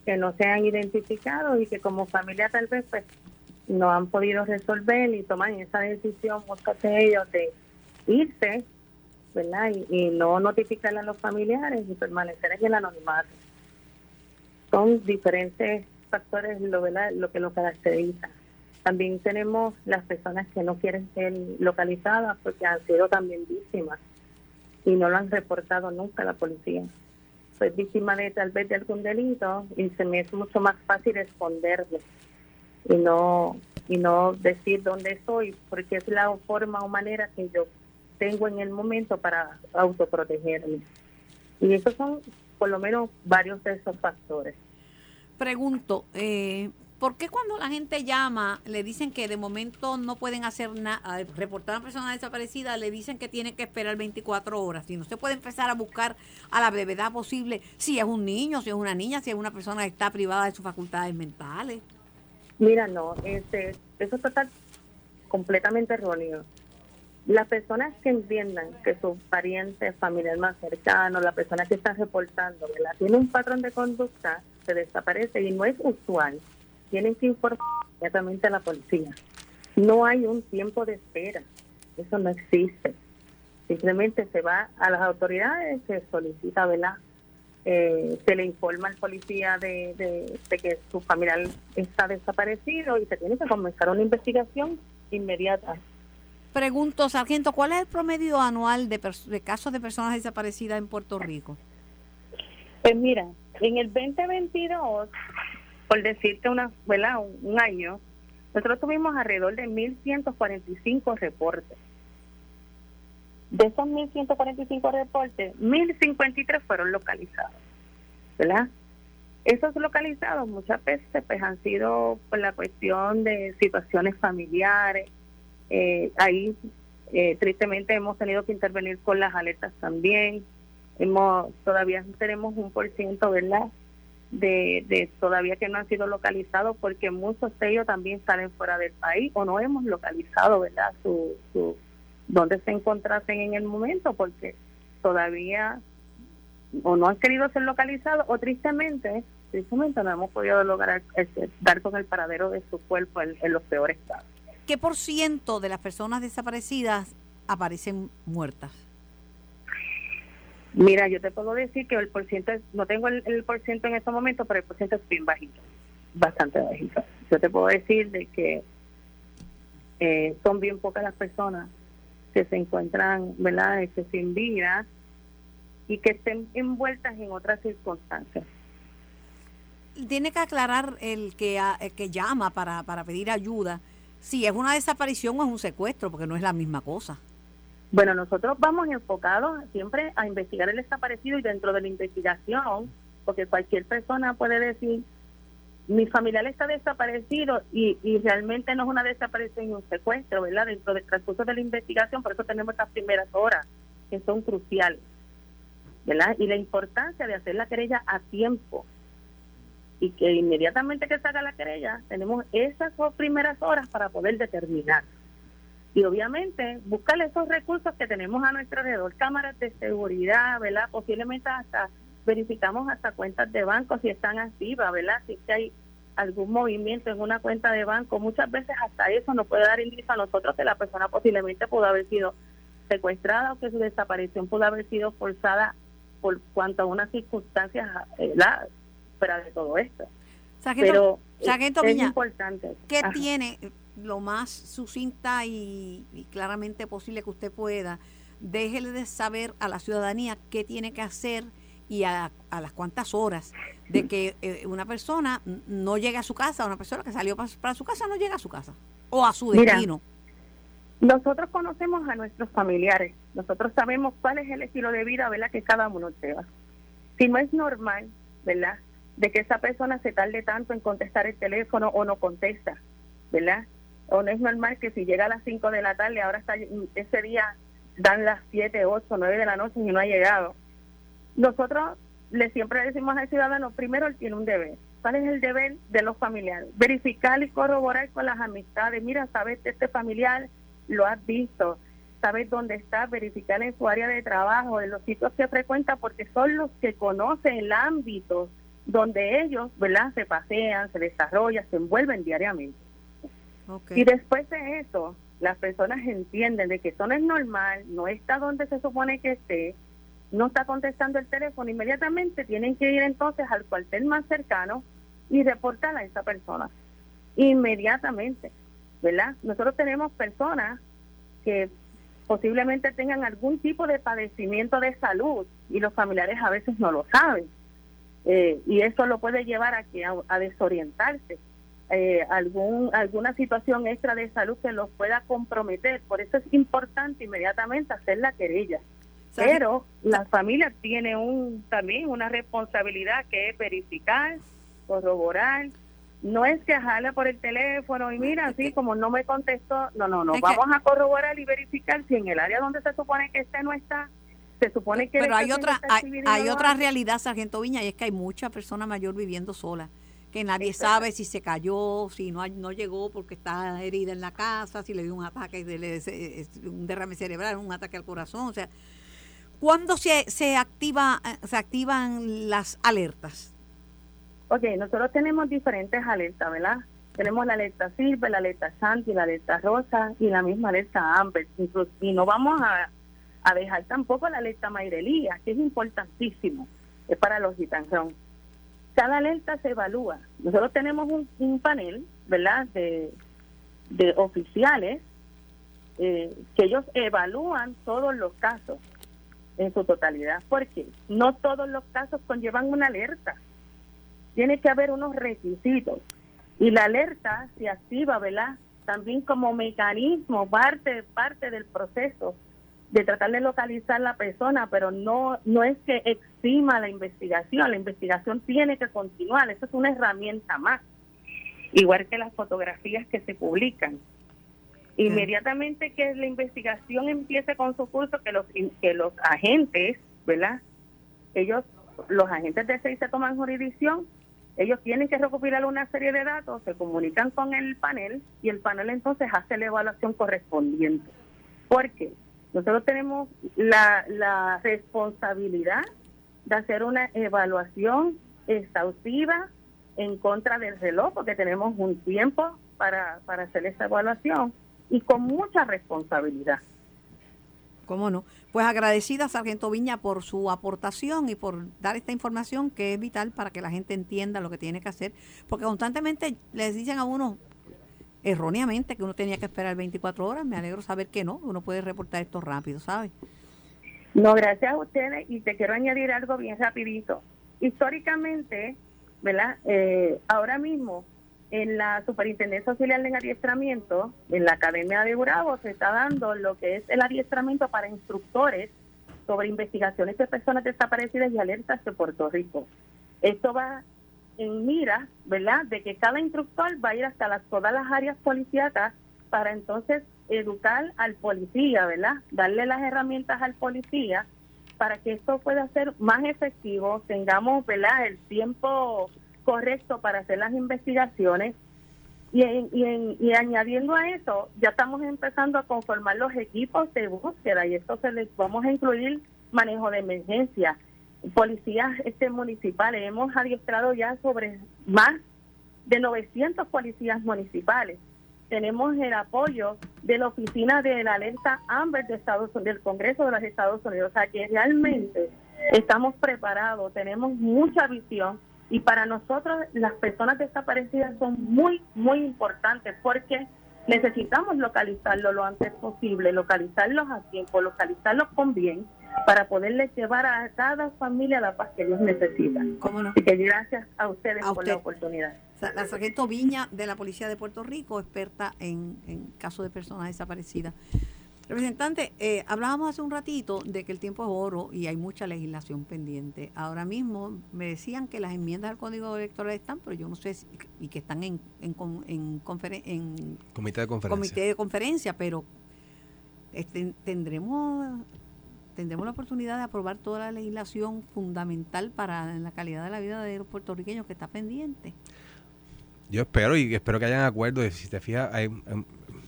Que no se han identificado y que como familia tal vez pues no han podido resolver y toman esa decisión muchos de ellos de irse ¿verdad? Y, no notificarle a los familiares y permanecer en el anonimato. Son diferentes factores lo, ¿verdad? lo que lo caracteriza. También tenemos las personas que no quieren ser localizadas porque han sido también víctimas y no lo han reportado nunca a la policía. Pues víctima de tal vez de algún delito y se me es mucho más fácil esconderlo y no y no decir dónde estoy porque es la forma o manera que yo tengo en el momento para autoprotegerme. Y esos son por lo menos varios de esos factores. Pregunto, eh, ¿por qué cuando la gente llama le dicen que de momento no pueden hacer nada, reportar a una persona desaparecida, le dicen que tiene que esperar 24 horas? Si no se puede empezar a buscar a la brevedad posible si es un niño, si es una niña, si es una persona que está privada de sus facultades mentales. Mira, no, este, eso está completamente erróneo las personas que entiendan que su pariente, familiar más cercano, la persona que está reportando, ¿verdad? tiene un patrón de conducta, se desaparece y no es usual, tienen que informar inmediatamente a la policía. No hay un tiempo de espera, eso no existe. Simplemente se va a las autoridades, se solicita, ¿verdad? Eh, se le informa al policía de, de que su familiar está desaparecido y se tiene que comenzar una investigación inmediata Pregunto, Sargento, ¿cuál es el promedio anual de, casos de personas desaparecidas en Puerto Rico? Pues mira, en el 2022, por decirte una, ¿verdad? Un, año, nosotros tuvimos alrededor de 1.145 reportes. De esos 1.145 reportes, 1.053 fueron localizados, ¿verdad? Esos localizados muchas veces pues han sido por la cuestión de situaciones familiares, eh, ahí eh, tristemente hemos tenido que intervenir con las alertas también. Hemos todavía tenemos un por ciento, ¿verdad? De, de todavía que no han sido localizados porque muchos de ellos también salen fuera del país o no hemos localizado, ¿verdad? Su, su dónde se encontrasen en el momento porque todavía o no han querido ser localizados o tristemente tristemente no hemos podido lograr este, dar con el paradero de su cuerpo en, los peores casos. ¿Qué por ciento de las personas desaparecidas aparecen muertas? Mira, yo te puedo decir que el porcentaje, no tengo el, el porcentaje en estos momentos, pero el porcentaje es bien bajito, bastante bajito. Yo te puedo decir de que eh, son bien pocas las personas que se encuentran, ¿verdad?, este, sin vida y que estén envueltas en otras circunstancias. Tiene que aclarar el que, que llama para, para pedir ayuda si es una desaparición o es un secuestro, porque no es la misma cosa. Bueno, nosotros vamos enfocados siempre a investigar el desaparecido y dentro de la investigación, porque cualquier persona puede decir, mi familiar está desaparecido y, realmente no es una desaparición y un secuestro, ¿verdad? Dentro del transcurso de la investigación, por eso tenemos estas primeras horas que son cruciales, ¿verdad? Y la importancia de hacer la querella a tiempo y que inmediatamente que salga la querella tenemos esas dos primeras horas para poder determinar. Y obviamente buscar esos recursos que tenemos a nuestro alrededor, cámaras de seguridad, ¿verdad? Posiblemente hasta verificamos hasta cuentas de banco si están activas, ¿verdad? Si hay algún movimiento en una cuenta de banco, muchas veces hasta eso nos puede dar indicio a nosotros que la persona posiblemente pudo haber sido secuestrada o que su desaparición pudo haber sido forzada por cuanto a unas circunstancias ¿verdad? fuera de todo esto. Pero es, importante. ¿Qué tiene lo más sucinta y, y claramente posible que usted pueda? Déjele de saber a la ciudadanía qué tiene que hacer y a, las cuantas horas de que eh, una persona no llegue a su casa, una persona que salió para, su casa no llega a su casa o a su destino. nosotros conocemos a nuestros familiares, nosotros sabemos cuál es el estilo de vida ¿verdad? que cada uno lleva. Si no es normal, ¿verdad? De que esa persona se tarde tanto en contestar el teléfono o no contesta, ¿verdad? O no es normal que si llega a las 5 de la tarde, ahora está ese día dan las 7, 8, 9 de la noche y no ha llegado nosotros le siempre decimos al ciudadano, primero él tiene un deber. ¿Cuál es el deber de los familiares? Verificar y corroborar con las amistades. Mira, sabes este familiar, lo has visto, sabes dónde está, verificar en su área de trabajo, en los sitios que frecuenta, porque son los que conocen el ámbito donde ellos, ¿verdad? Se pasean, se desarrollan, se envuelven diariamente. Y después de eso, las personas entienden de que eso no es normal, no está donde se supone que esté, no está contestando el teléfono, inmediatamente tienen que ir entonces al cuartel más cercano y reportar a esa persona. Inmediatamente, ¿verdad? Nosotros tenemos personas que posiblemente tengan algún tipo de padecimiento de salud y los familiares a veces no lo saben. Eh, y eso lo puede llevar a, que, a, desorientarse. Eh, algún alguna situación extra de salud que los pueda comprometer. Por eso es importante inmediatamente hacer la querella. Pero la familia tiene un también una responsabilidad que es verificar, corroborar. No es que jala por el teléfono y mira, así como no me contestó. No, no, no. Vamos a corroborar y verificar si en el área donde se supone que esté no está. Se supone que. Pero hay otra, hay, otra realidad, Sargento Viña, y es que hay mucha persona mayor viviendo sola que nadie sabe si se cayó, si no, no llegó porque está herida en la casa, si le dio un ataque, un derrame cerebral, un ataque al corazón, o sea, ¿Cuándo se, se, activa, eh, se activan las alertas? Ok, nosotros tenemos diferentes alertas, ¿verdad? Tenemos la alerta Silver, la alerta Santi, la alerta Rosa y la misma alerta Amber. y no vamos a, dejar tampoco la alerta Mayrelía, que es importantísimo, es para los gitanjón. Cada alerta se evalúa. Nosotros tenemos un, panel, ¿verdad?, de, de oficiales eh, que ellos evalúan todos los casos en su totalidad, porque no todos los casos conllevan una alerta. Tiene que haber unos requisitos. Y la alerta se activa, ¿verdad? También como mecanismo, parte, parte del proceso de tratar de localizar la persona, pero no, no es que exima la investigación, la investigación tiene que continuar, eso es una herramienta más, igual que las fotografías que se publican. Inmediatamente que la investigación empiece con su curso, que los, que los agentes, ¿verdad? Ellos, los agentes de SEI se toman jurisdicción, ellos tienen que recopilar una serie de datos, se comunican con el panel y el panel entonces hace la evaluación correspondiente. Porque nosotros tenemos la, responsabilidad de hacer una evaluación exhaustiva en contra del reloj, porque tenemos un tiempo para, para hacer esa evaluación y con mucha responsabilidad. ¿Cómo no? Pues agradecida, Sargento Viña, por su aportación y por dar esta información que es vital para que la gente entienda lo que tiene que hacer, porque constantemente les dicen a uno erróneamente que uno tenía que esperar 24 horas. Me alegro saber que no, uno puede reportar esto rápido, ¿sabes? No, gracias a ustedes y te quiero añadir algo bien rapidito. Históricamente, ¿verdad? Eh, ahora mismo en la Superintendencia Auxiliar de Adiestramiento, en la Academia de Bravo, se está dando lo que es el adiestramiento para instructores sobre investigaciones de personas desaparecidas y alertas de Puerto Rico. Esto va en mira, ¿verdad?, de que cada instructor va a ir hasta las, todas las áreas policíacas para entonces educar al policía, ¿verdad?, darle las herramientas al policía para que esto pueda ser más efectivo, tengamos, ¿verdad?, el tiempo correcto para hacer las investigaciones. Y, y, añadiendo a eso, ya estamos empezando a conformar los equipos de búsqueda y esto se les vamos a incluir manejo de emergencia, policías este municipales. Hemos adiestrado ya sobre más de 900 policías municipales. Tenemos el apoyo de la oficina de la alerta Amber de Estados del Congreso de los Estados Unidos. O sea que realmente estamos preparados, tenemos mucha visión y para nosotros las personas desaparecidas son muy, muy importantes porque necesitamos localizarlo lo antes posible, localizarlos a tiempo, localizarlos con bien para poderles llevar a cada familia la paz que ellos necesitan. ¿Cómo no? Así que gracias a ustedes por la oportunidad. La sargento Viña de la Policía de Puerto Rico, experta en, en casos de personas desaparecidas. Representante, eh, hablábamos hace un ratito de que el tiempo es oro y hay mucha legislación pendiente. Ahora mismo me decían que las enmiendas al Código Electoral están, pero yo no sé si, y que están en, en, en, comité de conferencia. Comité de conferencia, pero este, tendremos tendremos la oportunidad de aprobar toda la legislación fundamental para la calidad de la vida de los puertorriqueños que está pendiente. Yo espero y espero que hayan acuerdo. Si te fijas, hay,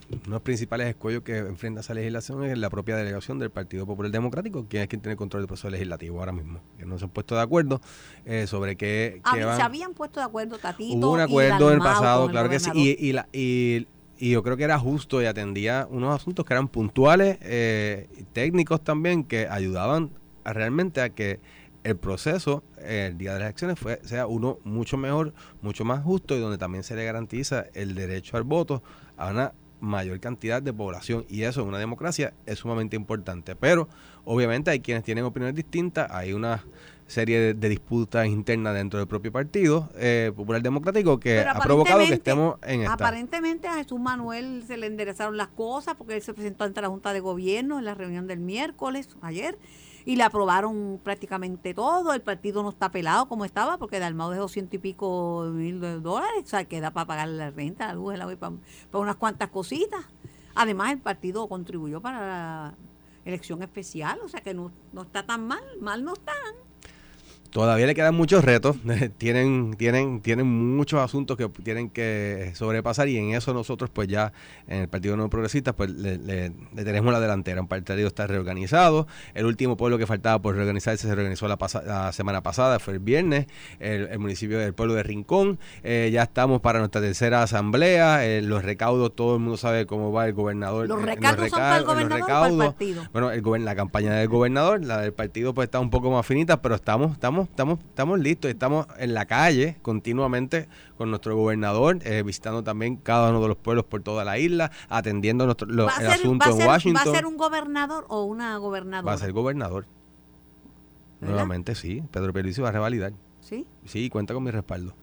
uno de los principales escollos que enfrenta esa legislación es la propia delegación del Partido Popular Democrático, quien es quien tiene control del proceso legislativo ahora mismo. Que no se han puesto de acuerdo eh, sobre qué. Ah, se habían puesto de acuerdo, Tatito. Hubo un acuerdo en el pasado, claro que sí. Y, la, y, yo creo que era justo y atendía unos asuntos que eran puntuales, eh, técnicos también, que ayudaban realmente a que el proceso eh, el día de las elecciones fue, sea uno mucho mejor, mucho más justo y donde también se le garantiza el derecho al voto a una mayor cantidad de población y eso en una democracia es sumamente importante. Pero obviamente hay quienes tienen opiniones distintas, hay una serie de, disputas internas dentro del propio partido eh, Popular Democrático que ha provocado que estemos en esta. Aparentemente a Jesús Manuel se le enderezaron las cosas porque él se presentó ante la Junta de Gobierno en la reunión del miércoles, ayer, y le aprobaron prácticamente todo. El partido no está pelado como estaba porque Dalmau de doscientos y pico mil dólares, o sea, queda para pagar la renta, la luz, el agua para, para unas cuantas cositas. Además, el partido contribuyó para la elección especial, o sea que no, no está tan mal, mal no están. Todavía le quedan muchos retos, tienen, tienen, tienen muchos asuntos que tienen que sobrepasar y en eso nosotros pues ya en el Partido No Progresista pues le, tenemos la delantera. Un partido está reorganizado, el último pueblo que faltaba por reorganizarse se reorganizó la, semana pasada, fue el viernes, el, municipio del pueblo de Rincón, eh, ya estamos para nuestra tercera asamblea, eh, los recaudos, todo el mundo sabe cómo va el gobernador. Los recaudos son para el gobernador el partido. Bueno, el, la campaña del gobernador, la del partido pues está un poco más finita, pero estamos, estamos estamos, estamos, listos, estamos en la calle continuamente con nuestro gobernador, eh, visitando también cada uno de los pueblos por toda la isla, atendiendo nuestro, el asunto en Washington. ¿Va a ser un gobernador o una gobernadora? Va a ser gobernador. Nuevamente sí, Pedro Pierluisi va a revalidar. ¿Sí? Sí, cuenta con mi respaldo.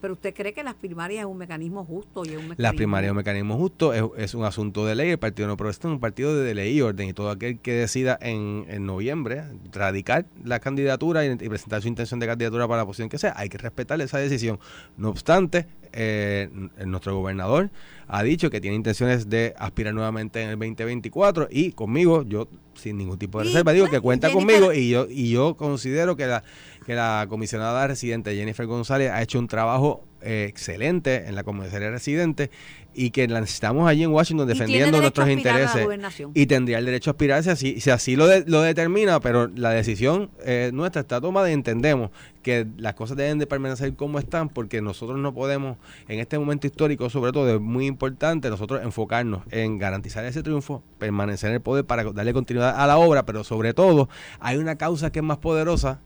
Pero usted cree que las primarias es un mecanismo justo y es un mecanismo... Las primarias es un mecanismo justo, es, un asunto de ley. El Partido No Progresista es un partido de ley y orden. Y todo aquel que decida en, en noviembre radicar la candidatura y, presentar su intención de candidatura para la posición que sea, hay que respetar esa decisión. No obstante, eh, nuestro gobernador ha dicho que tiene intenciones de aspirar nuevamente en el 2024 y conmigo, yo sin ningún tipo de reserva, digo que cuenta conmigo y yo, y yo considero que la que la comisionada residente Jennifer González ha hecho un trabajo eh, excelente en la comisaría residente y que la necesitamos allí en Washington defendiendo nuestros intereses. y tendría el derecho a aspirarse así, si así lo, de- lo determina, pero la decisión eh, nuestra está tomada y entendemos que las cosas deben de permanecer como están porque nosotros no podemos, en este momento histórico sobre todo, es muy importante nosotros enfocarnos en garantizar ese triunfo, permanecer en el poder para darle continuidad a la obra, pero sobre todo hay una causa que es más poderosa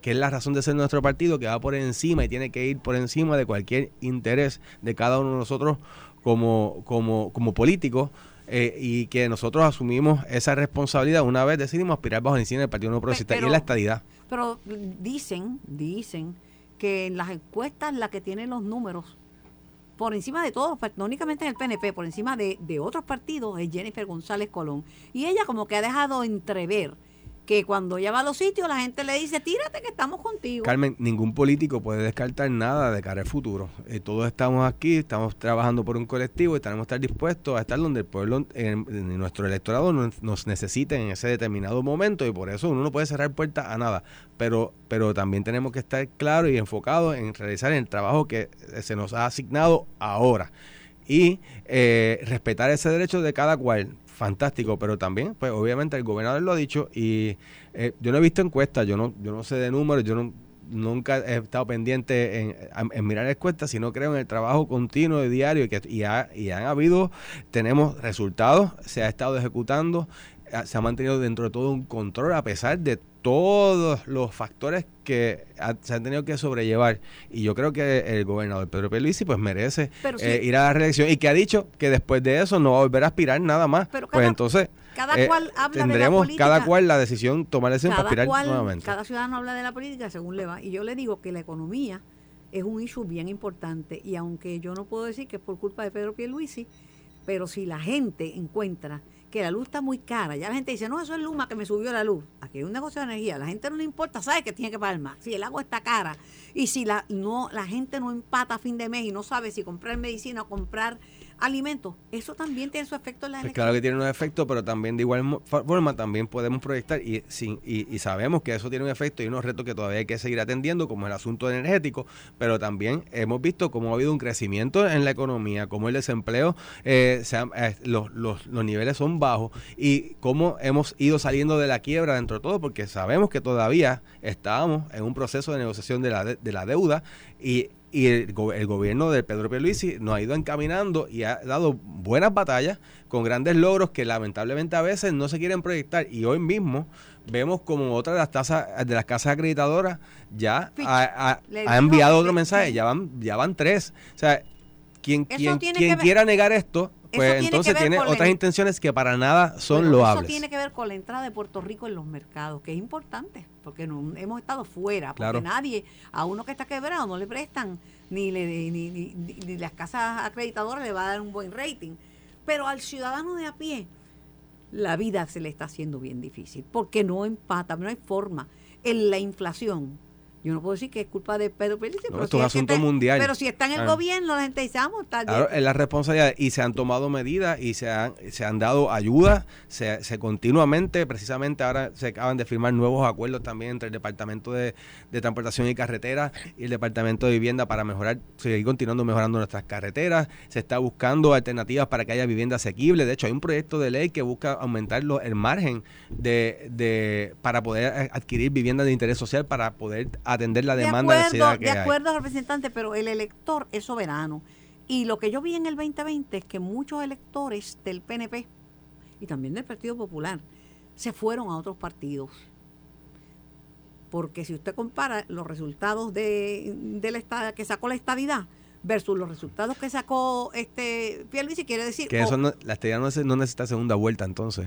que es la razón de ser nuestro partido, que va por encima y tiene que ir por encima de cualquier interés de cada uno de nosotros como, como, como políticos, eh, y que nosotros asumimos esa responsabilidad una vez decidimos aspirar bajo el insignia del Partido Nuevo Progresista y la estadidad. Pero dicen, dicen que en las encuestas la que tienen los números por encima de todos, no únicamente en el PNP, por encima de, de otros partidos, es Jennifer González Colón. Y ella como que ha dejado entrever que cuando ella va a los sitios la gente le dice, tírate que estamos contigo. Carmen, ningún político puede descartar nada de cara al futuro. Eh, todos estamos aquí, estamos trabajando por un colectivo y tenemos que estar dispuestos a estar donde el pueblo, nuestro electorado nos, nos necesite en ese determinado momento y por eso uno no puede cerrar puertas a nada. Pero, pero también tenemos que estar claros y enfocados en realizar el trabajo que se nos ha asignado ahora y eh, respetar ese derecho de cada cual. Fantástico, pero también, pues obviamente el gobernador lo ha dicho y eh, yo no he visto encuestas, yo no, yo no sé de números, yo no, nunca he estado pendiente en, mirar encuestas, sino creo en el trabajo continuo y diario y, que, y, ha- y han habido, tenemos resultados, se ha estado ejecutando, se ha mantenido dentro de todo un control a pesar de todos los factores que ha- se han tenido que sobrellevar y yo creo que el gobernador Pedro Pierluisi pues merece sí. eh, ir a la reelección y que ha dicho que después de eso no va a volver a aspirar nada más Pero pues cada- entonces cada eh, cual habla de la política. cada cual la decisión tomar la decisión para cada aspirar cual, nuevamente cada ciudadano habla de la política según le va. Y yo le digo que la economía es un issue bien importante. Y aunque yo no puedo decir que es por culpa de Pedro Pierluisi, pero si la gente encuentra que la luz está muy cara, ya la gente dice, no, eso es Luma que me subió la luz. Aquí hay un negocio de energía, la gente no le importa, sabe que tiene que pagar más. Si el agua está cara y si la, no, la gente no empata a fin de mes y no sabe si comprar medicina o comprar alimentos, eso también tiene su efecto en la Pues elección. claro que tiene un efecto, pero también de igual forma también podemos proyectar y, sin, y, y sabemos que eso tiene un efecto y unos retos que todavía hay que seguir atendiendo, como el asunto energético, pero también hemos visto cómo ha habido un crecimiento en la economía, cómo el desempleo, eh, se ha- eh, los, los, los niveles son bajos y cómo hemos ido saliendo de la quiebra dentro de todo, porque sabemos que todavía estábamos en un proceso de negociación de la, de, de la deuda y y el, go- el gobierno de Pedro Pierluisi nos ha ido encaminando y ha dado buenas batallas con grandes logros que lamentablemente a veces no se quieren proyectar. Y hoy mismo vemos como otra de las tasas de las casas acreditadoras ya Fitch ha, ha- enviado otro mensaje ya van ya van tres. O sea quien quiera negar esto pues tiene entonces tiene la- otras intenciones que para nada son loables Eso tiene que ver con la entrada de Puerto Rico en los mercados, que es importante, porque no, hemos estado fuera, porque Claro. nadie, a uno que está quebrado, no le prestan, ni, le, ni, ni, ni- ni las casas acreditadoras le va a dar un buen rating. Pero al ciudadano de a pie, la vida se le está haciendo bien difícil, porque no empata, no hay forma. En la inflación, yo no puedo decir que es culpa de Pedro Pierluisi, No, pero, esto si es asunto está- mundial. pero si está en el Ah. gobierno, la gente dice, vamos, está Claro, bien". es la responsabilidad y se han tomado medidas y se han, se han dado ayuda, se, se continuamente, precisamente ahora se acaban de firmar nuevos acuerdos también entre el Departamento de, de Transportación y Carretera y el Departamento de Vivienda para mejorar, seguir continuando mejorando nuestras carreteras, se está buscando alternativas para que haya vivienda asequible, de hecho hay un proyecto de ley que busca aumentar lo- el margen de, de para poder adquirir viviendas de interés social para poder atender la demanda de de acuerdo, necesidad que de hay. acuerdo, representante, pero el elector es soberano. Y lo que yo vi en el 2020 es que muchos electores del PNP y también del Partido Popular se fueron a otros partidos. Porque si usted compara los resultados de, de la esta- que sacó la estadidad versus los resultados que sacó este Pierluisi, quiere decir... Que eso no, la estadía no, nece- no necesita segunda vuelta entonces.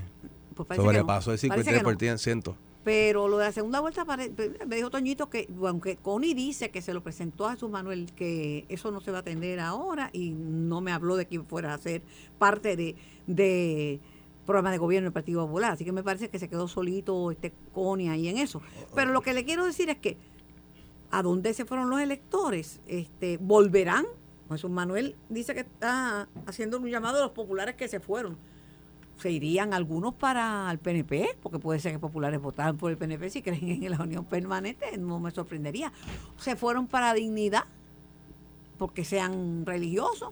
pues que no, Sobrepasó el parece que no. 53%. Pero lo de la segunda vuelta, me dijo Toñito que, aunque Connie dice que se lo presentó a Jesús Manuel, que eso no se va a atender ahora y no me habló de quién fuera a ser parte de, de programa de gobierno del Partido Popular. Así que me parece que se quedó solito este Connie ahí en eso. Pero lo que le quiero decir es que a dónde se fueron los electores, este, volverán. Jesús Manuel dice que está haciendo un llamado a los populares que se fueron se irían algunos para el PNP, porque puede ser que populares votaran por el PNP si creen en la unión permanente, no me sorprendería. Se fueron para dignidad. porque sean religiosos.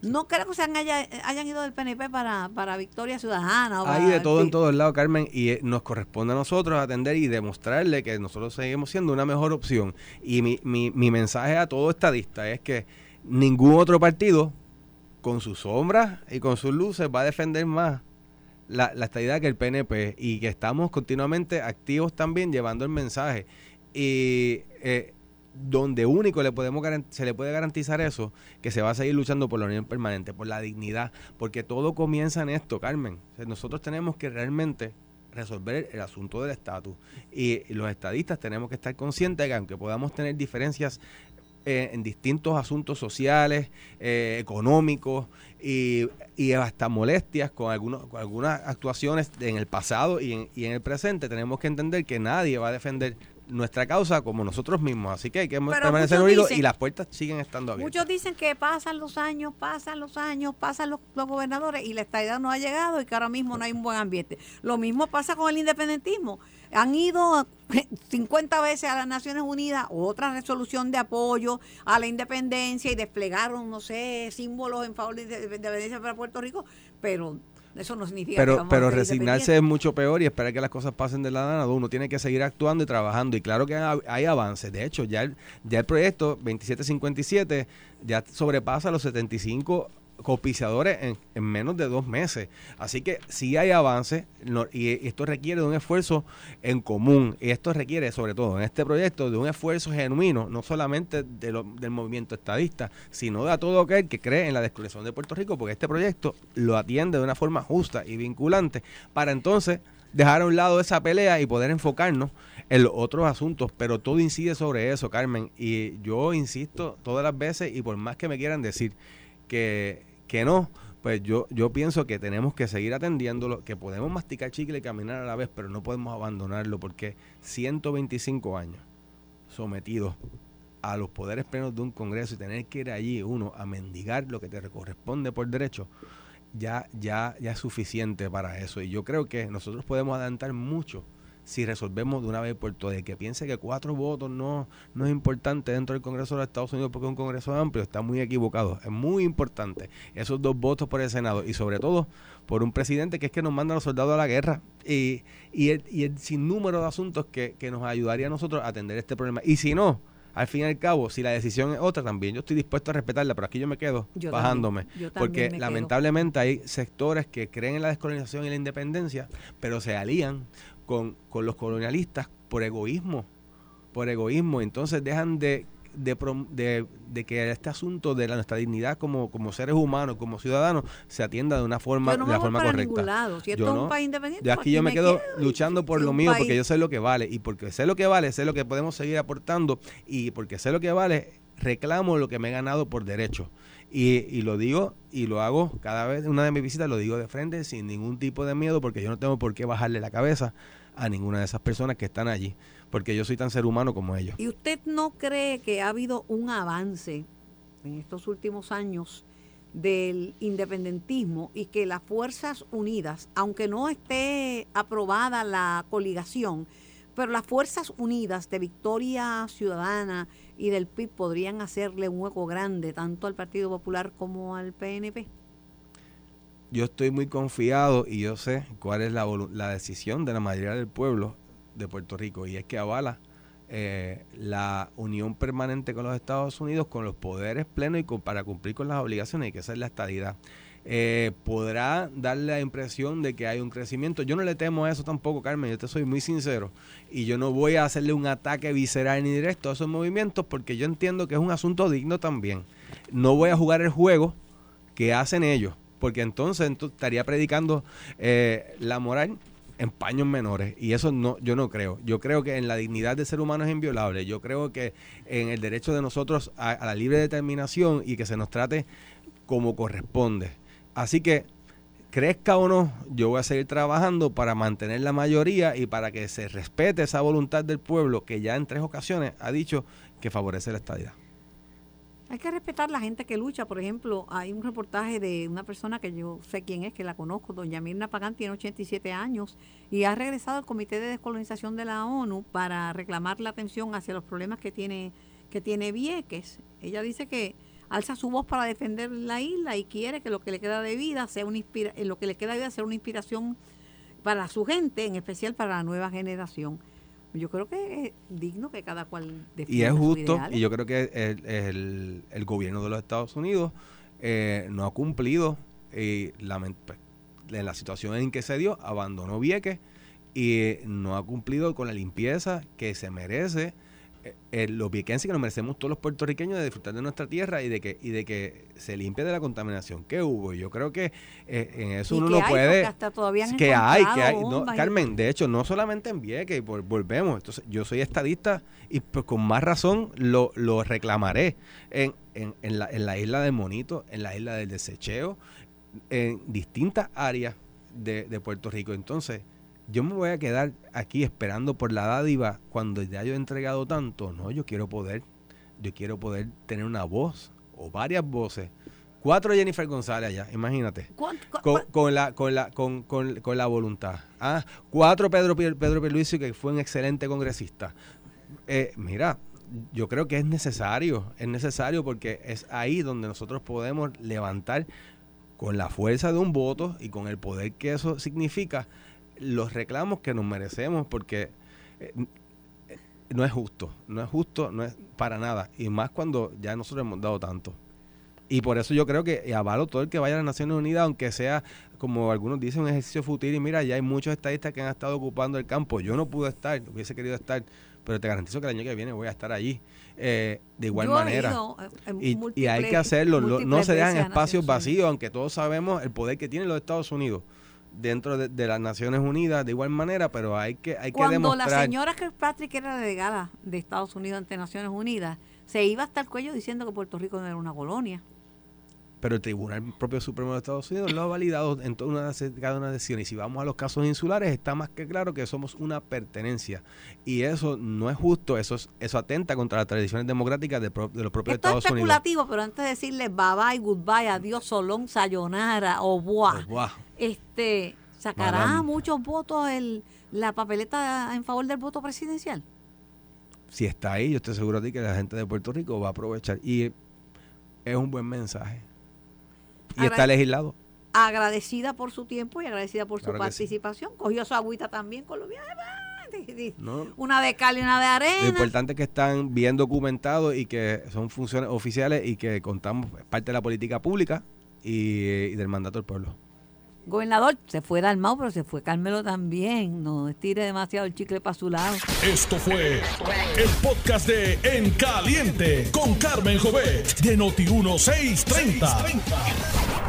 No creo que sean hayan ido del PNP para, para Victoria Ciudadana. Hay de todo en todos lados, Carmen, y eh, nos corresponde a nosotros atender y demostrarle que nosotros seguimos siendo una mejor opción. Y mi, mi, mi mensaje a todo estadista es que ningún otro partido, con sus sombras y con sus luces, va a defender más la, la estadidad que el PNP y que estamos continuamente activos también llevando el mensaje. Y eh, donde único le podemos se le puede garantizar eso, que se va a seguir luchando por la unión permanente, por la dignidad, porque todo comienza en esto, Carmen. nosotros tenemos que realmente resolver el asunto del estatus y, los estadistas tenemos que estar conscientes de que aunque podamos tener diferencias eh, en distintos asuntos sociales, eh, económicos y, hasta molestias con, algunos, con algunas actuaciones en el pasado y en, y en el presente, tenemos que entender que nadie va a defender nuestra causa como nosotros mismos. Así que hay que permanecer unidos y las puertas siguen estando abiertas. Muchos dicen que pasan los años, pasan los años, pasan los, gobernadores y la estabilidad no ha llegado y que ahora mismo no hay un buen ambiente. Lo mismo pasa con el independentismo. Han ido 50 veces a las Naciones Unidas, otra resolución de apoyo a la independencia y desplegaron, no sé, símbolos en favor de la independencia para Puerto Rico, pero eso no significa pero, Pero resignarse es mucho peor y esperar que las cosas pasen de la nada. Uno tiene que seguir actuando y trabajando. Y claro que hay, avances. De hecho, ya el, ya el proyecto 2757 ya sobrepasa los 75 copiciadores en, en, menos de dos meses. Así que sí hay avance y esto requiere de un esfuerzo en común. Y esto requiere, sobre todo en este proyecto, de un esfuerzo genuino, no solamente de del movimiento estadista, sino de todo aquel que cree en la desconexión de Puerto Rico, porque este proyecto lo atiende de una forma justa y vinculante para entonces dejar a un lado esa pelea y poder enfocarnos en los otros asuntos, pero todo incide sobre eso, Carmen. Y yo insisto todas las veces, y por más que me quieran decir que que no, pues yo, yo pienso que tenemos que seguir atendiéndolo, que podemos masticar chicle y caminar a la vez, pero no podemos abandonarlo porque 125 años sometidos a los poderes plenos de un Congreso y tener que ir allí uno a mendigar lo que te corresponde por derecho, ya, ya, ya es suficiente para eso. Y yo creo que nosotros podemos adelantar mucho si resolvemos de una vez por todas. que piense que cuatro votos no, no es importante dentro del Congreso de los Estados Unidos porque es un Congreso amplio, está muy equivocado. Es muy importante esos dos votos por el Senado y sobre todo por un presidente que es que nos manda a los soldados a la guerra y, y, el, y el sinnúmero de asuntos que, que nos ayudaría a nosotros a atender este problema. Y si no, al fin y al cabo, si la decisión es otra, también yo estoy dispuesto a respetarla, pero aquí yo me quedo bajándome. porque lamentablemente hay sectores que creen en la descolonización y la independencia, pero se alían con, con los colonialistas por egoísmo, por egoísmo. Entonces dejan de, de, de, que este asunto de la, nuestra dignidad como, como seres humanos, como ciudadanos, se atienda de una forma, de la forma correcta. Lado. Si yo un país independiente, aquí yo me, quedo, luchando por lo mío porque yo sé lo que vale y porque sé lo que vale, sé lo que podemos seguir aportando y porque sé lo que vale, reclamo lo que me he ganado por derecho. Y, y, lo digo y lo hago cada vez, una de mis visitas lo digo de frente sin ningún tipo de miedo porque yo no tengo por qué bajarle la cabeza a ninguna de esas personas que están allí, porque yo soy tan ser humano como ellos. ¿Y usted no cree que ha habido un avance en estos últimos años del independentismo y que las Fuerzas Unidas, aunque no esté aprobada la coligación, pero las Fuerzas Unidas de Victoria Ciudadana y del PIB podrían hacerle un hueco grande tanto al Partido Popular como al PNP? yo estoy muy confiado y yo sé cuál es la, la decisión de la mayoría del pueblo de Puerto Rico y es que avala eh, la unión permanente con los Estados Unidos con los poderes plenos y para cumplir con las obligaciones y que esa es la estadidad. Eh, podrá darle la impresión de que hay un crecimiento. Yo no le temo a eso tampoco, Carmen, yo te soy muy sincero. Y yo no voy a hacerle un ataque visceral ni directo a esos movimientos porque yo entiendo que es un asunto digno también. No voy a jugar el juego que hacen ellos porque entonces, estaría predicando eh, la moral en paños menores y eso no yo no creo yo creo que en la dignidad del ser humano es inviolable yo creo que en el derecho de nosotros a, la libre determinación y que se nos trate como corresponde así que crezca o no yo voy a seguir trabajando para mantener la mayoría y para que se respete esa voluntad del pueblo que ya en tres ocasiones ha dicho que favorece la estadidad hay que respetar la gente que lucha. Por ejemplo, hay un reportaje de una persona que yo sé quién es, que la conozco, doña Mirna Pagán, tiene 87 años y ha regresado al Comité de Descolonización de la ONU para reclamar la atención hacia los problemas que tiene que tiene Vieques. Ella dice que alza su voz para defender la isla y quiere que lo que le queda de vida sea una inspira eh, lo que le queda de vida sea una inspiración para su gente, en especial para la nueva generación. Yo creo que es digno que cada cual defienda Y es justo, y yo creo que el, el- el gobierno de los Estados Unidos eh, no ha cumplido y lament- pues, en la situación en que se dio, abandonó Vieques y eh, no ha cumplido con la limpieza que se merece eh, eh, los viequenses que nos merecemos todos los puertorriqueños de disfrutar de nuestra tierra y de que y de que se limpie de la contaminación que hubo. Yo creo que eh, en eso uno no puede hasta todavía han que hay, que hay. No, Carmen, de hecho, no solamente en Vieques, vol- volvemos. Entonces, yo soy estadista y pues, con más razón lo, lo reclamaré en, en, en la, en la isla del Monito, en la isla del Desecheo, en distintas áreas de, de Puerto Rico. Entonces, yo me voy a quedar aquí esperando por la dádiva cuando ya yo he entregado tanto. No, yo quiero poder, yo quiero poder tener una voz o varias voces. Cuatro Jennifer González allá, imagínate ¿Cuánto- cu- con, con la con la con, con- con la voluntad. Ah, cuatro Pedro Pedro Pierluisi que fue un excelente congresista. Eh, mira, yo creo que es necesario, es necesario porque es ahí donde nosotros podemos levantar con la fuerza de un voto y con el poder que eso significa los reclamos que nos merecemos porque eh, eh, no es justo, no es justo, no es para nada y más cuando ya nosotros hemos dado tanto. Y por eso yo creo que y avalo todo el que vaya a las Naciones Unidas, aunque sea, como algunos dicen, un ejercicio fútil. Y mira, ya hay muchos estadistas que han estado ocupando el campo. Yo no pude estar, hubiese querido estar, pero te garantizo que el año que viene voy a estar allí. Eh, de igual Yo manera. ido, eh, Y, y hay que hacerlo. No, se dejan espacios vacíos, aunque todos sabemos el poder que tienen los Estados Unidos dentro de, de las Naciones Unidas, de igual manera, pero hay que, hay que Cuando la demostrar. señora Kirkpatrick era delegada de Estados Unidos ante Naciones Unidas, se iba hasta el cuello diciendo que Puerto Rico no era una colonia. Pero el Tribunal propio Supremo de Estados Unidos lo ha validado en toda una, cada una de las decisiones. Y si vamos a los casos insulares, está más que claro que somos una pertenencia. Y eso no es justo, eso, es- eso atenta contra las tradiciones democráticas de, pro- de los propios Esto es Estados Unidos. especulativo, pero antes de decirle bye bye, goodbye, adiós, solón, sayonara o guau. este, ¿sacará Madame. muchos votos el, la papeleta en favor del voto presidencial? Si está ahí, yo estoy seguro de ti que la gente de Puerto Rico va a aprovechar. Y es un buen mensaje. Y está legislado. Agradecida por su tiempo y agradecida por su sí. participación. Cogió su agüita también colombiana. ¿no? Una de cal y una de Lo arena. importante es que están bien documentados y que son funciones oficiales y que contamos es parte de la política pública y, y del mandato del pueblo. Gobernador, se fue Dalmau, pero se fue Carmelo también. No estire demasiado el chicle para su lado. Esto fue el podcast de En Caliente con Carmen Jovet de Noti1630.